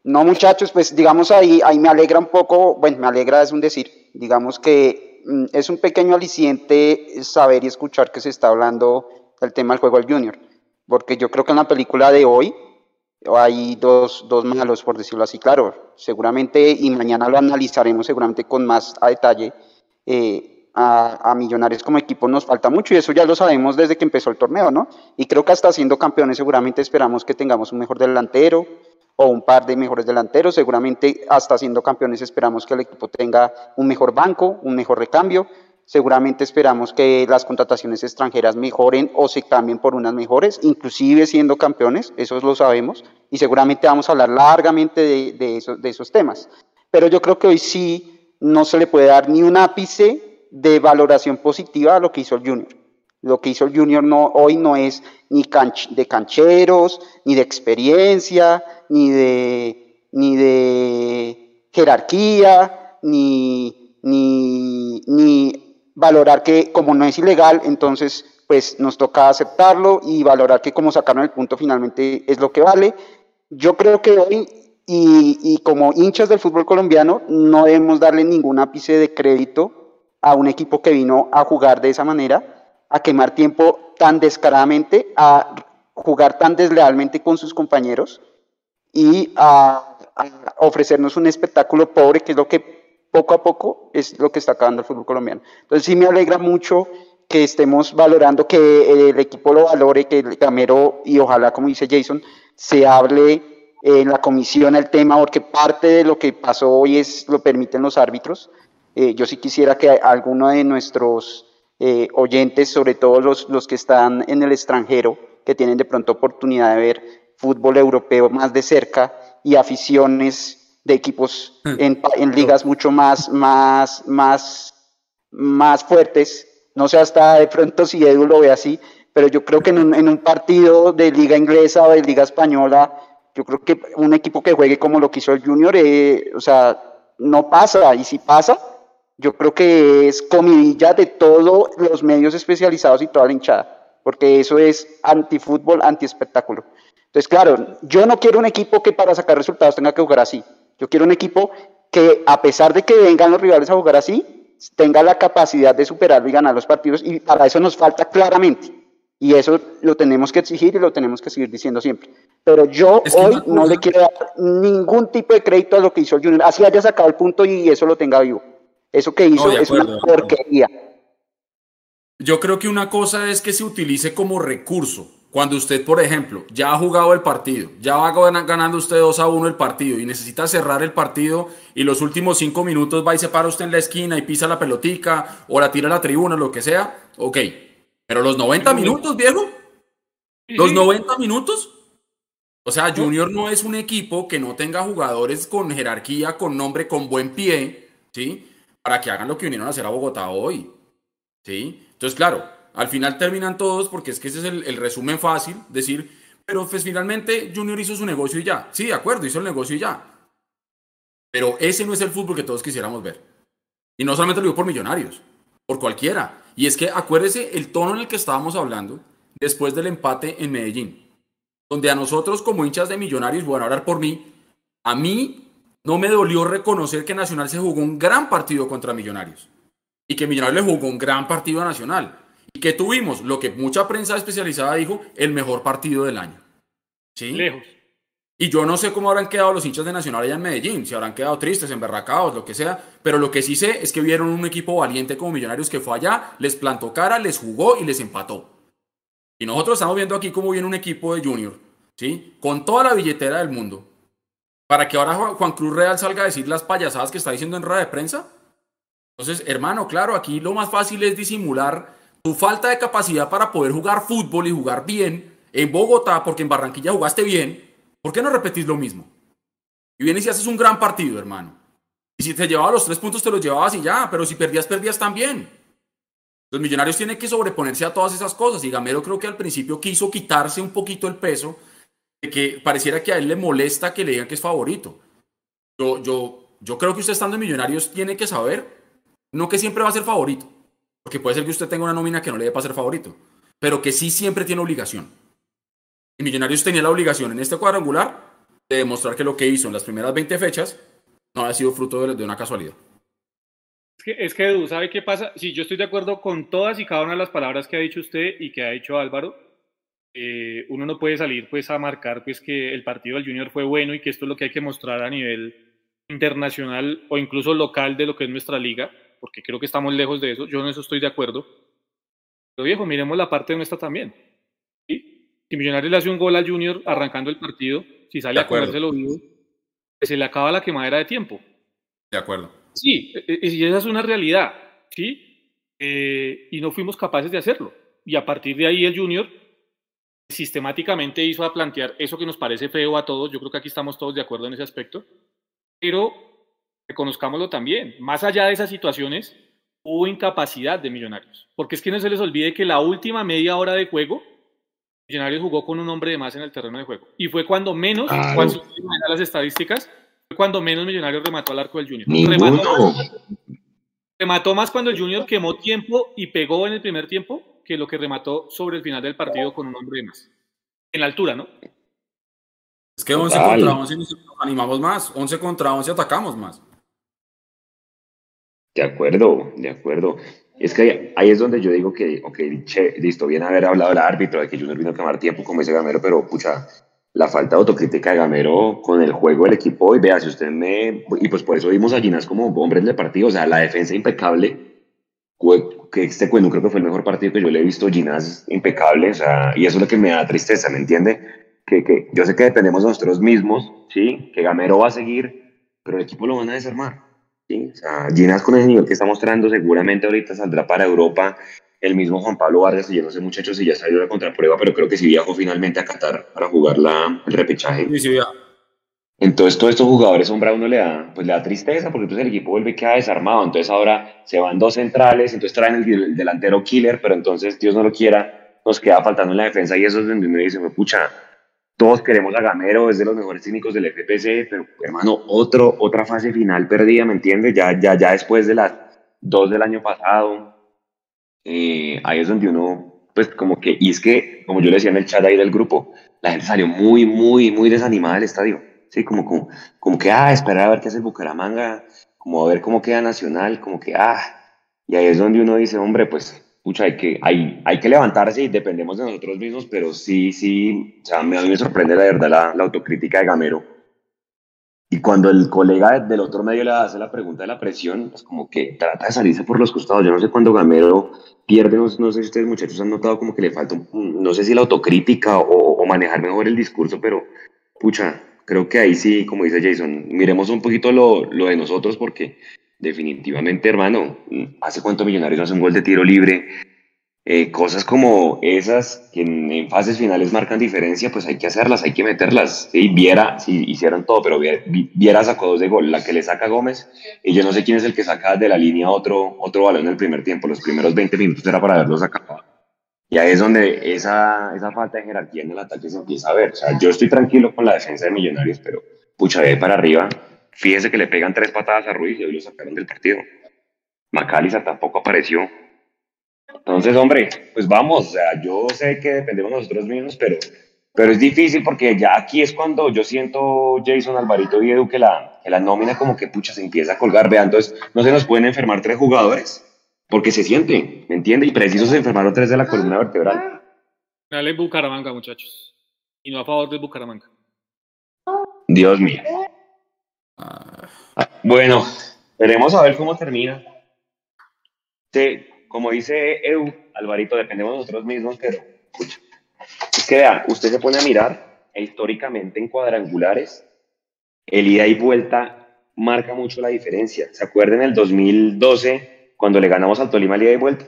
no, muchachos, pues digamos ahí, ahí me alegra un poco, bueno, me alegra es un decir, digamos que Mm, es un pequeño aliciente saber y escuchar que se está hablando del tema del juego al junior, porque yo creo que en la película de hoy hay dos, dos malos, por decirlo así, claro, seguramente, y mañana lo analizaremos seguramente con más a detalle, eh, a, a, Millonarios como equipo nos falta mucho y eso ya lo sabemos desde que empezó el torneo, ¿no? Y creo que hasta siendo campeones seguramente esperamos que tengamos un mejor delantero, o un par de mejores delanteros. Seguramente hasta siendo campeones esperamos que el equipo tenga un mejor banco, un mejor recambio. Seguramente esperamos que las contrataciones extranjeras mejoren o se cambien por unas mejores, inclusive siendo campeones, eso lo sabemos, y seguramente vamos a hablar largamente de, de, eso, de esos temas. Pero yo creo que hoy sí no se le puede dar ni un ápice de valoración positiva a lo que hizo el Junior. Lo que hizo el Junior no, hoy no es ni de cancheros, ni de experiencia, ni de, ni de jerarquía, ni, ni, ni valorar que como no es ilegal, entonces pues nos toca aceptarlo y valorar que como sacaron el punto finalmente es lo que vale. Yo creo que hoy, y, como hinchas del fútbol colombiano, no debemos darle ningún ápice de crédito a un equipo que vino a jugar de esa manera, a quemar tiempo tan descaradamente, a jugar tan deslealmente con sus compañeros y a, a, ofrecernos un espectáculo pobre, que es lo que poco a poco es lo que está acabando el fútbol colombiano. Entonces sí me alegra mucho que estemos valorando, que el equipo lo valore, que el Camero y ojalá, como dice Jason, se hable en la comisión el tema, porque parte de lo que pasó hoy es lo permiten los árbitros. Eh, yo sí quisiera que alguno de nuestros eh, oyentes, sobre todo los, los que están en el extranjero, que tienen de pronto oportunidad de ver fútbol europeo más de cerca y aficiones de equipos mm. en, en ligas mucho más, más, más, más fuertes. No sé hasta de pronto si Edu lo ve así, pero yo creo que en un, en un partido de liga inglesa o de liga española, yo creo que un equipo que juegue como lo quiso el Junior, eh, o sea, no pasa. Y si pasa, yo creo que es comidilla de todos los medios especializados y toda la hinchada, porque eso es antifútbol, antiespectáculo. Entonces, claro, yo no quiero un equipo que para sacar resultados tenga que jugar así. Yo quiero un equipo que, a pesar de que vengan los rivales a jugar así, tenga la capacidad de superarlo y ganar los partidos, y para eso nos falta claramente. Y eso lo tenemos que exigir y lo tenemos que seguir diciendo siempre. Pero yo es hoy no, no le quiero dar ningún tipo de crédito a lo que hizo el Junior. Así haya sacado el punto y eso lo tenga vivo. Eso que hizo no, es acuerdo, una porquería. Yo creo que una cosa es que se utilice como recurso cuando usted, por ejemplo, ya ha jugado el partido, ya va ganando usted 2 a 1 el partido y necesita cerrar el partido y los últimos 5 minutos va y se para usted en la esquina y pisa la pelotica o la tira a la tribuna, lo que sea, ok. Pero los 90 minutos, viejo, los 90 minutos. O sea, Junior no es un equipo que no tenga jugadores con jerarquía, con nombre, con buen pie, ¿sí? Para que hagan lo que vinieron a hacer a Bogotá hoy, ¿sí? Entonces, claro, al final terminan todos porque es que ese es el, resumen fácil, decir, pero pues finalmente Junior hizo su negocio y ya. Sí, de acuerdo, hizo el negocio y ya. Pero ese no es el fútbol que todos quisiéramos ver. Y no solamente lo digo por millonarios, por cualquiera. Y es que acuérdese el tono en el que estábamos hablando después del empate en Medellín. Donde a nosotros como hinchas de millonarios, bueno, a hablar por mí, a mí no me dolió reconocer que Nacional se jugó un gran partido contra Millonarios. Y que Millonarios le jugó un gran partido a Nacional. ¿Y qué tuvimos? Lo que mucha prensa especializada dijo, el mejor partido del año. ¿Sí? Lejos. Y yo no sé cómo habrán quedado los hinchas de Nacional allá en Medellín, si habrán quedado tristes, emberracados, lo que sea, pero lo que sí sé es que vieron un equipo valiente como Millonarios que fue allá, les plantó cara, les jugó y les empató. Y nosotros estamos viendo aquí cómo viene un equipo de Junior, ¿sí? Con toda la billetera del mundo, para que ahora Juan Cruz Real salga a decir las payasadas que está diciendo en rueda de prensa. Entonces, hermano, claro, aquí lo más fácil es disimular tu falta de capacidad para poder jugar fútbol y jugar bien en Bogotá, porque en Barranquilla jugaste bien. ¿Por qué no repetís lo mismo? Y vienes y haces un gran partido, hermano. Y si te llevaba los tres puntos, te los llevabas y ya, pero si perdías, perdías también. Los millonarios tienen que sobreponerse a todas esas cosas. Y Gamero creo que al principio quiso quitarse un poquito el peso de que pareciera que a él le molesta que le digan que es favorito. Yo, yo, yo creo que usted estando en Millonarios tiene que saber, no que siempre va a ser favorito, porque puede ser que usted tenga una nómina que no le dé para ser favorito, pero que sí siempre tiene obligación. Y Millonarios tenía la obligación en este cuadrangular de demostrar que lo que hizo en las primeras 20 fechas no ha sido fruto de, una casualidad. Es que, es que Edu, ¿sabe qué pasa? Si yo estoy de acuerdo con todas y cada una de las palabras que ha dicho usted y que ha dicho Álvaro. Eh, uno no puede salir pues a marcar pues que el partido del Junior fue bueno y que esto es lo que hay que mostrar a nivel internacional o incluso local de lo que es nuestra liga, porque creo que estamos lejos de eso, yo en eso estoy de acuerdo. Pero viejo, miremos la parte nuestra también. Si Millonarios le hace un gol al Junior arrancando el partido, si sale a comérselo vivo, se le acaba la quemadera de tiempo. De acuerdo. Sí, e, e, y esa es una realidad, ¿sí? Eh, y no fuimos capaces de hacerlo. Y a partir de ahí el Junior sistemáticamente hizo a plantear eso que nos parece feo a todos, yo creo que aquí estamos todos de acuerdo en ese aspecto, pero reconozcámoslo también, más allá de esas situaciones, hubo incapacidad de Millonarios, porque es que no se les olvide que la última media hora de juego, Millonarios jugó con un hombre de más en el terreno de juego, y fue cuando menos, cuando las estadísticas, fue cuando menos Millonarios remató al arco del Junior. Remató remató más cuando el Junior quemó tiempo y pegó en el primer tiempo que lo que remató sobre el final del partido con un hombre de más. En la altura, ¿no? Es que 11 contra 11 nos animamos más, 11 contra 11 atacamos más. De acuerdo, de acuerdo. Es que ahí, es donde yo digo que, ok, che, listo, bien haber hablado el árbitro, de que Junior vino a quemar tiempo como ese Gamero, pero pucha, la falta de autocrítica de Gamero con el juego del equipo, y vea, si usted me... Y pues por eso vimos a Ginas como hombres del partido, o sea, la defensa impecable, que este cuento creo que fue el mejor partido que yo le he visto, Ginas impecable, o sea, y eso es lo que me da tristeza, ¿me entiende? Que, que yo sé que dependemos de nosotros mismos, ¿sí? Que Gamero va a seguir, pero el equipo lo van a desarmar, ¿sí? O sea, Ginas con el nivel que está mostrando seguramente ahorita saldrá para Europa, el mismo Juan Pablo Vargas, y yo no sé muchachos si ya salió la contraprueba, pero creo que sí viajó finalmente a Qatar para jugar la, el repechaje. Sí, sí, ya. Entonces todos estos jugadores, hombre, a uno le da, pues le da tristeza porque entonces el equipo vuelve a quedar desarmado. Entonces ahora se van dos centrales, entonces traen el, delantero killer, pero entonces Dios no lo quiera, nos queda faltando en la defensa y eso es donde uno dice, pucha, todos queremos a Gamero, es de los mejores técnicos del FPC, pero hermano, otro, otra fase final perdida, ¿me entiendes? Ya, ya, ya después de las dos del año pasado, eh, ahí es donde uno, pues como que, y es que, como yo le decía en el chat ahí del grupo, la gente salió muy, muy, muy desanimada del estadio Sí, como, como, como que, ah, esperar a ver qué hace el Bucaramanga, como a ver cómo queda Nacional, como que, ah, y ahí es donde uno dice, hombre, pues, pucha, hay que, hay, hay que levantarse y dependemos de nosotros mismos, pero sí, sí, o sea, a mí me sorprende la verdad la, la autocrítica de Gamero. Y cuando el colega del otro medio le hace la pregunta de la presión, pues como que trata de salirse por los costados. Yo no sé cuándo Gamero pierde, no, sé si ustedes muchachos han notado como que le falta, no sé si la autocrítica o, o manejar mejor el discurso, pero pucha, creo que ahí sí, como dice Jason, miremos un poquito lo, lo de nosotros porque definitivamente, hermano, hace cuánto Millonarios hace un gol de tiro libre, eh, cosas como esas que en, fases finales marcan diferencia, pues hay que hacerlas, hay que meterlas. Sí, Viera, si hicieron todo, pero Viera, sacó dos de gol, la que le saca Gómez, y yo no sé quién es el que saca de la línea otro, otro balón en el primer tiempo, los primeros 20 minutos era para verlo sacado. Y ahí es donde esa, esa falta de jerarquía en el ataque se empieza a ver. O sea, yo estoy tranquilo con la defensa de Millonarios, pero pucha, de para arriba, fíjese que le pegan tres patadas a Ruiz y hoy lo sacaron del partido. Macaliza tampoco apareció. Entonces, hombre, pues vamos, o sea, yo sé que dependemos nosotros mismos, pero, pero es difícil porque ya aquí es cuando yo siento, Jason, Alvarito y Edu, que la, que la nómina como que pucha se empieza a colgar. Vean, entonces, no se nos pueden enfermar tres jugadores porque se siente, ¿me entiende? Y preciso se enfermaron tres de la columna vertebral. Dale Bucaramanga, muchachos. Y no a favor de Bucaramanga. Dios mío. Bueno, veremos a ver cómo termina. Sí, como dice Edu, Alvarito, dependemos de nosotros mismos, pero escucha. Es que vea, usted se pone a mirar e históricamente en cuadrangulares, el ida y vuelta marca mucho la diferencia. ¿Se acuerdan el 2012 cuando le ganamos al Tolima el ida y vuelta?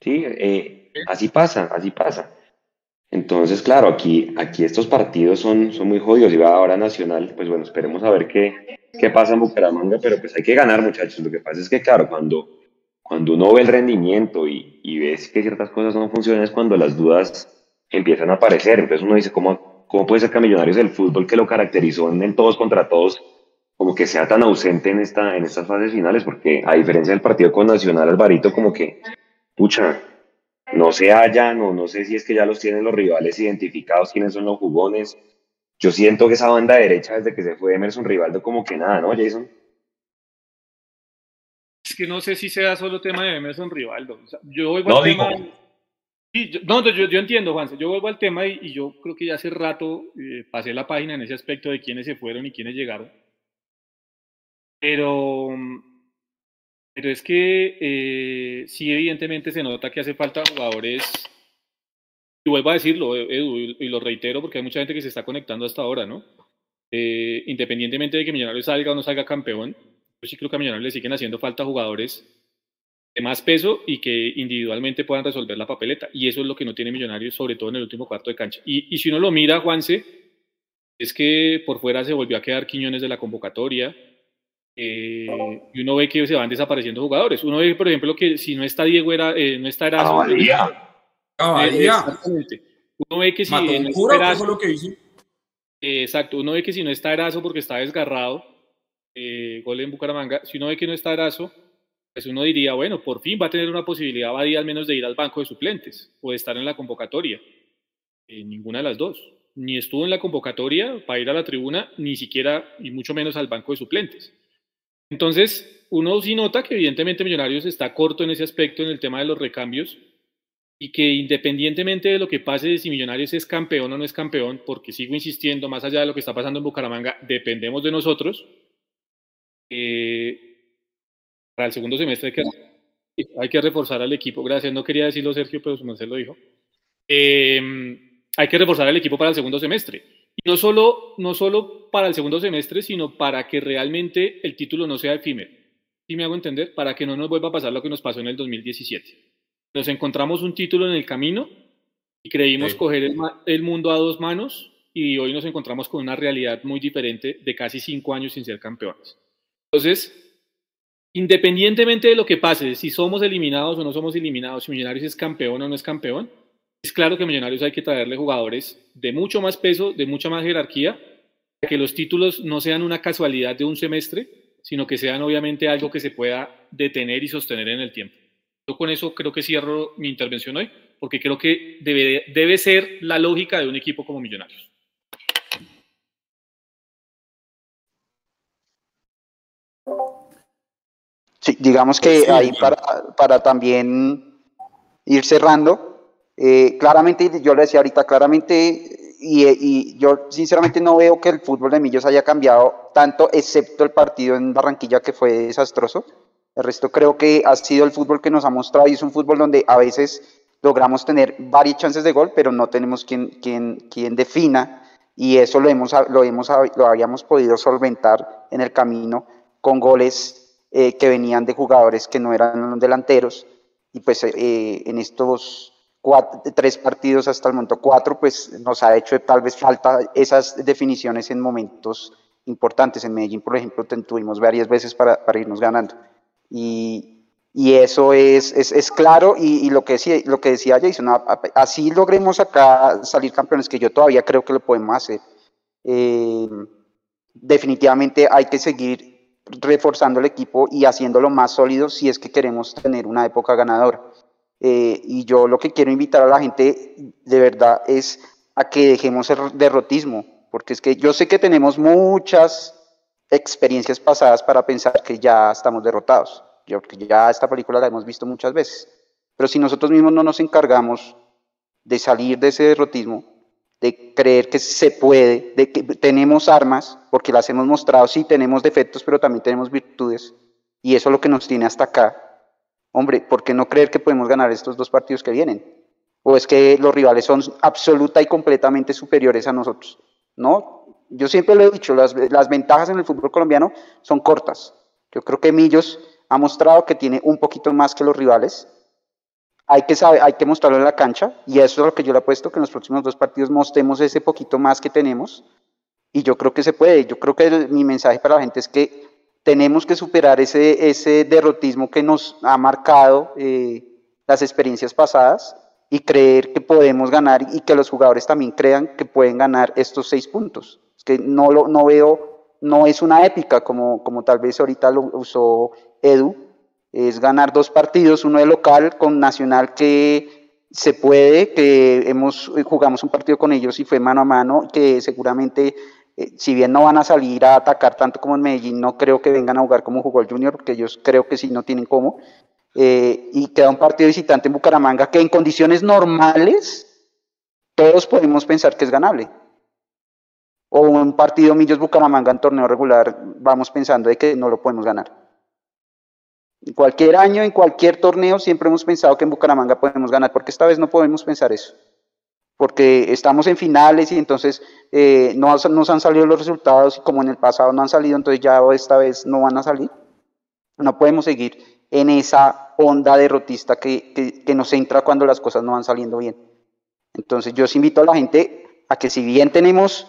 Sí, eh, así pasa, así pasa. Entonces, claro, aquí, aquí estos partidos son, son muy jodidos y va ahora Nacional, pues bueno, esperemos a ver qué, qué pasa en Bucaramanga, pero pues hay que ganar muchachos. Lo que pasa es que, claro, cuando, cuando uno ve el rendimiento y, y ves que ciertas cosas no funcionan es cuando las dudas empiezan a aparecer. Entonces uno dice, ¿cómo, cómo puede ser que Millonarios del fútbol que lo caracterizó en el todos contra todos, como que sea tan ausente en, esta, en estas fases finales? Porque a diferencia del partido con Nacional, Alvarito como que, pucha, no se hallan o no sé si es que ya los tienen los rivales identificados, quiénes son los jugones. Yo siento que esa banda derecha desde que se fue Emerson Rivaldo como que nada, ¿no, Jason? Es que no sé si sea solo tema de Emerson Rivaldo. yo vuelvo no, al tema... yo, no, yo, yo, entiendo, Juan. Yo vuelvo al tema y, yo creo que ya hace rato eh, pasé la página en ese aspecto de quiénes se fueron y quiénes llegaron. Pero pero es que eh, sí, evidentemente se nota que hace falta jugadores, y vuelvo a decirlo, Edu, y lo reitero porque hay mucha gente que se está conectando hasta ahora, ¿no? Eh, independientemente de que Millonarios salga o no salga campeón, yo sí creo que a Millonarios le siguen haciendo falta jugadores de más peso y que individualmente puedan resolver la papeleta. Y eso es lo que no tiene Millonarios, sobre todo en el último cuarto de cancha. Y, y si uno lo mira, Juanse, es que por fuera se volvió a quedar Quiñones de la convocatoria, eh, y uno ve que se van desapareciendo jugadores. Uno ve, por ejemplo, que si no está Diego, era, eh, no está Eraso. exactamente. Uno ve que si no está Eraso, lo que exacto, uno ve que si no está Eraso porque está desgarrado, eh, gol en Bucaramanga, si uno ve que no está Eraso, pues uno diría, bueno, por fin va a tener una posibilidad, al menos de ir al banco de suplentes o de estar en la convocatoria. ninguna de las dos. Ni estuvo en la convocatoria para ir a la tribuna, ni siquiera, y mucho menos al banco de suplentes. Entonces, uno sí nota que evidentemente Millonarios está corto en ese aspecto, en el tema de los recambios, y que independientemente de lo que pase de si Millonarios es campeón o no es campeón, porque sigo insistiendo, más allá de lo que está pasando en Bucaramanga, dependemos de nosotros, eh, para el segundo semestre hay que, reforzar al equipo. Gracias, no quería decirlo Sergio, pero su lo dijo. Eh, hay que reforzar al equipo para el segundo semestre. Y no solo, no solo para el segundo semestre, sino para que realmente el título no sea efímero. ¿Sí me hago entender? Para que no nos vuelva a pasar lo que nos pasó en el 2017. Nos encontramos un título en el camino y creímos coger el, el mundo a dos manos y hoy nos encontramos con una realidad muy diferente de casi cinco años sin ser campeones. Entonces, independientemente de lo que pase, si somos eliminados o no somos eliminados, si Millonarios es campeón o no es campeón, es claro que a Millonarios hay que traerle jugadores de mucho más peso, de mucha más jerarquía, que los títulos no sean una casualidad de un semestre, sino que sean obviamente algo que se pueda detener y sostener en el tiempo. Yo con eso creo que cierro mi intervención hoy, porque creo que debe, debe ser la lógica de un equipo como Millonarios. Sí, digamos que ahí para, para también ir cerrando, eh, claramente, yo le decía ahorita, claramente, y, yo sinceramente no veo que el fútbol de Millos haya cambiado tanto, excepto el partido en Barranquilla que fue desastroso. El resto creo que ha sido el fútbol que nos ha mostrado y es un fútbol donde a veces logramos tener varias chances de gol, pero no tenemos quien, quien, quien defina y eso lo, hemos, lo, hemos, lo habíamos podido solventar en el camino con goles eh, que venían de jugadores que no eran delanteros y pues eh, en estos tres partidos hasta el momento, cuatro, pues nos ha hecho tal vez falta esas definiciones en momentos importantes. En Medellín, por ejemplo, tuvimos varias veces para, para irnos ganando. Y, y eso es, es, es claro y, y, lo, que decía, lo que decía Jason, así logremos acá salir campeones, que yo todavía creo que lo podemos hacer. Eh, definitivamente hay que seguir reforzando el equipo y haciéndolo más sólido si es que queremos tener una época ganadora. Eh, y yo lo que quiero invitar a la gente de verdad es a que dejemos el derrotismo, porque es que yo sé que tenemos muchas experiencias pasadas para pensar que ya estamos derrotados, porque ya esta película la hemos visto muchas veces, pero si nosotros mismos no nos encargamos de salir de ese derrotismo, de creer que se puede, de que tenemos armas, porque las hemos mostrado, sí tenemos defectos, pero también tenemos virtudes, y eso es lo que nos tiene hasta acá, Hombre, ¿por qué no creer que podemos ganar estos dos partidos que vienen? ¿O es que los rivales son absoluta y completamente superiores a nosotros? No, Yo siempre lo he dicho, las, las ventajas en el fútbol colombiano son cortas. Yo creo que Millos ha mostrado que tiene un poquito más que los rivales. Hay que, saber, hay que mostrarlo en la cancha y eso es lo que yo le apuesto, que en los próximos dos partidos mostremos ese poquito más que tenemos y yo creo que se puede. Yo creo que mi mensaje para la gente es que tenemos que superar ese, ese derrotismo que nos ha marcado eh, las experiencias pasadas y creer que podemos ganar y que los jugadores también crean que pueden ganar estos seis puntos. Es que no, lo, no veo, no es una épica como, como tal vez ahorita lo usó Edu, es ganar dos partidos, uno de local con Nacional que se puede, que hemos, jugamos un partido con ellos y fue mano a mano, que seguramente eh, si bien no van a salir a atacar tanto como en Medellín, no creo que vengan a jugar como jugó el Junior, porque ellos creo que sí no tienen cómo. Eh, y queda un partido visitante en Bucaramanga que en condiciones normales todos podemos pensar que es ganable. O un partido Millos Bucaramanga en torneo regular, vamos pensando de que no lo podemos ganar. En cualquier año, en cualquier torneo, siempre hemos pensado que en Bucaramanga podemos ganar, porque esta vez no podemos pensar eso porque estamos en finales y entonces eh, no nos han salido los resultados y como en el pasado no han salido, entonces ya esta vez no van a salir. No podemos seguir en esa onda derrotista que, que, nos entra cuando las cosas no van saliendo bien. Entonces yo os invito a la gente a que si bien tenemos,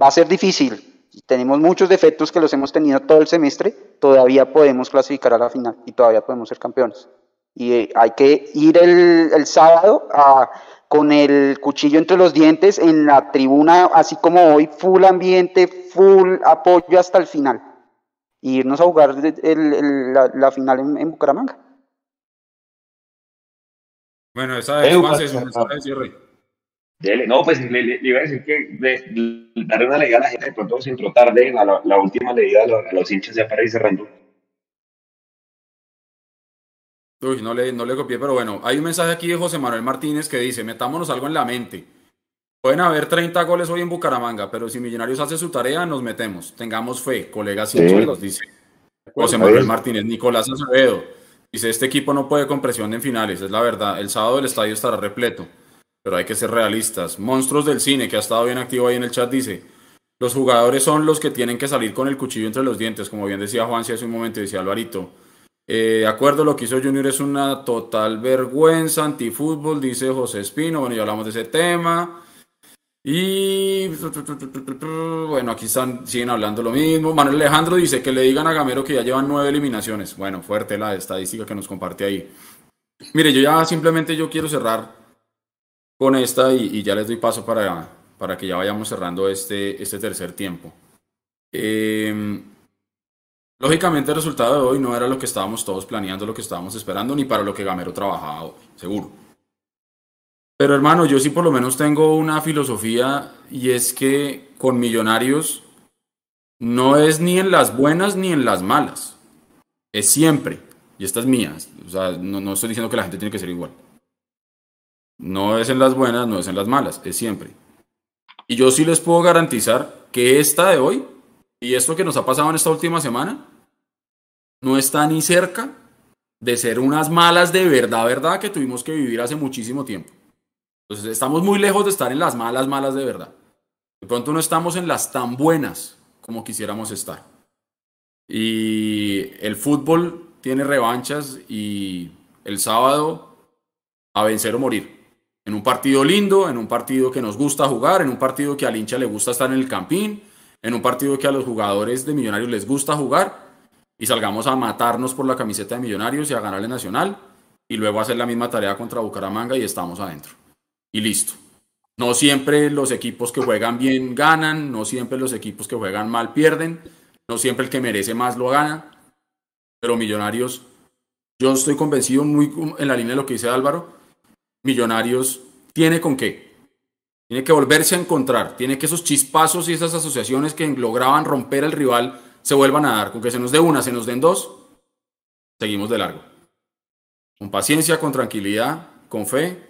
va a ser difícil, tenemos muchos defectos que los hemos tenido todo el semestre, todavía podemos clasificar a la final y todavía podemos ser campeones. Y eh, hay que ir el, el sábado a con el cuchillo entre los dientes en la tribuna, así como hoy, full ambiente, full apoyo hasta el final. Y irnos a jugar la, final en, Bucaramanga. Bueno, esa es más eso, No, pues le, iba a decir que darle una leída a la gente de pronto se entró tarde, la, la, última leída a los, hinchas ya para ir cerrando. Uy, no le, no le copié, pero bueno, hay un mensaje aquí de José Manuel Martínez que dice, metámonos algo en la mente. Pueden haber 30 goles hoy en Bucaramanga, pero si Millonarios hace su tarea, nos metemos. Tengamos fe, colegas sí. dice José Manuel Martínez. Nicolás Acevedo dice, este equipo no puede con presión en finales, es la verdad. El sábado el estadio estará repleto, pero hay que ser realistas. Monstruos del cine, que ha estado bien activo ahí en el chat, dice, los jugadores son los que tienen que salir con el cuchillo entre los dientes, como bien decía Juan, si hace un momento decía Alvarito. Eh, de acuerdo, lo que hizo Junior es una total vergüenza, antifútbol, dice José Espino. Bueno, ya hablamos de ese tema. Y bueno, aquí están, siguen hablando lo mismo. Manuel Alejandro dice que le digan a Gamero que ya llevan nueve eliminaciones. Bueno, fuerte la estadística que nos comparte ahí. Mire, yo ya simplemente yo quiero cerrar con esta y, ya les doy paso para, para que ya vayamos cerrando este, este tercer tiempo. Eh, Lógicamente el resultado de hoy no era lo que estábamos todos planeando, lo que estábamos esperando, ni para lo que Gamero trabajaba hoy, seguro. Pero hermano, yo sí por lo menos tengo una filosofía y es que con millonarios no es ni en las buenas ni en las malas. Es siempre. Y esta es mía. O sea, no, no estoy diciendo que la gente tiene que ser igual. No es en las buenas, no es en las malas, es siempre. Y yo sí les puedo garantizar que esta de hoy y esto que nos ha pasado en esta última semana no está ni cerca de ser unas malas de verdad, verdad, que tuvimos que vivir hace muchísimo tiempo. Entonces estamos muy lejos de estar en las malas, malas de verdad. De pronto no estamos en las tan buenas como quisiéramos estar. Y el fútbol tiene revanchas y el sábado a vencer o morir. En un partido lindo, en un partido que nos gusta jugar, en un partido que al hincha le gusta estar en el campín, en un partido que a los jugadores de Millonarios les gusta jugar y salgamos a matarnos por la camiseta de Millonarios y a ganarle Nacional y luego hacer la misma tarea contra Bucaramanga y estamos adentro. Y listo. No siempre los equipos que juegan bien ganan, no siempre los equipos que juegan mal pierden, no siempre el que merece más lo gana, pero Millonarios, yo estoy convencido muy en la línea de lo que dice Álvaro, Millonarios tiene con qué. Tiene que volverse a encontrar, tiene que esos chispazos y esas asociaciones que lograban romper al rival se vuelvan a dar. Con que se nos dé una, se nos den dos, seguimos de largo. Con paciencia, con tranquilidad, con fe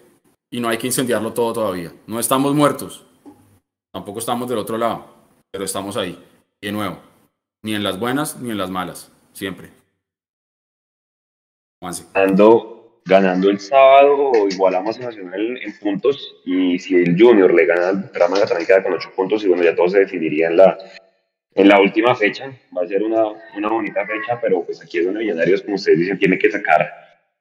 y no hay que incendiarlo todo todavía. No estamos muertos, tampoco estamos del otro lado, pero estamos ahí. Y de nuevo, ni en las buenas ni en las malas, siempre. Ando ganando el sábado igualamos a Nacional en puntos y si el Junior le gana al Bucaramanga también queda con ocho puntos y bueno, ya todo se definiría en la, en la última fecha. Va a ser una, una bonita fecha, pero pues aquí es donde Millonarios, como ustedes dicen, tiene que sacar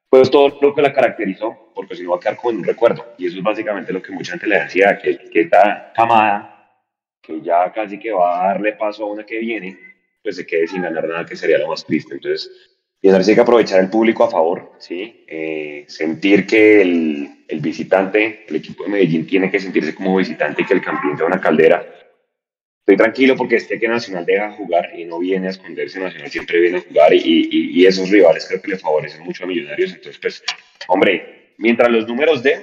pues todo lo que la caracterizó, porque si no va a quedar como en un recuerdo. Y eso es básicamente lo que mucha gente le decía, que, que esta camada, que ya casi que va a darle paso a una que viene, pues se quede sin ganar nada, que sería lo más triste. Entonces, y hay que aprovechar el público a favor, ¿sí? Eh, sentir que el, el, visitante, el equipo de Medellín tiene que sentirse como visitante y que el campeón sea una caldera. Estoy tranquilo porque este que Nacional deja jugar y no viene a esconderse, Nacional siempre viene a jugar y, y, y esos rivales creo que le favorecen mucho a Millonarios. Entonces, pues, hombre, mientras los números den,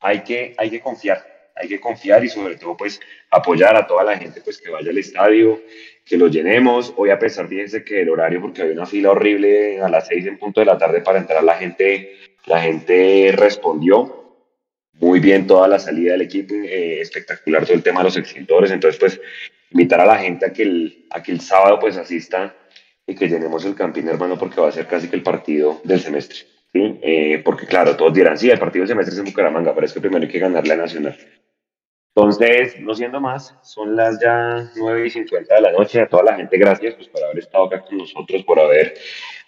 hay que, hay que confiar, hay que confiar y sobre todo pues apoyar a toda la gente pues que vaya al estadio, que lo llenemos. Hoy a pesar, fíjense que el horario, porque había una fila horrible a las seis en punto de la tarde para entrar, la gente, la gente respondió muy bien toda la salida del equipo, eh, espectacular todo el tema de los extintores. Entonces, pues, invitar a la gente a que el, a que el sábado pues asista y que llenemos el campín, hermano, porque va a ser casi que el partido del semestre. ¿Sí? Eh, porque claro, todos dirán, sí, el partido del semestre es en Bucaramanga, pero es que primero hay que ganarle a Nacional. Entonces, no siendo más, son las ya 9 y 50 de la noche. A toda la gente, gracias pues, por haber estado acá con nosotros, por haber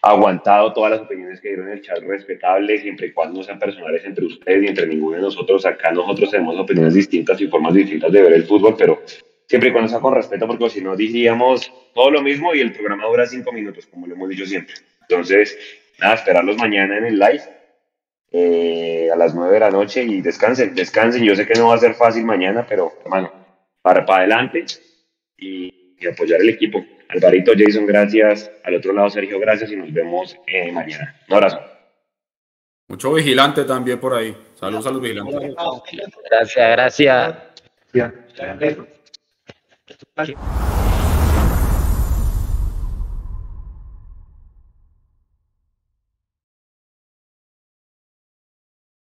aguantado todas las opiniones que dieron en el chat respetable, siempre y cuando no sean personales entre ustedes y entre ninguno de nosotros. Acá nosotros tenemos opiniones distintas y formas distintas de ver el fútbol, pero siempre y cuando sea con respeto, porque si no diríamos todo lo mismo y el programa dura cinco minutos, como lo hemos dicho siempre. Entonces, nada, esperarlos mañana en el live eh, a las 9 de la noche y descansen, descansen. Yo sé que no va a ser fácil mañana, pero hermano, para, para adelante y, apoyar el equipo. Alvarito, Jason, gracias. Al otro lado, Sergio, gracias y nos vemos eh, mañana. Un abrazo. Mucho vigilante también por ahí. Saludos a los vigilantes. Gracias, gracias.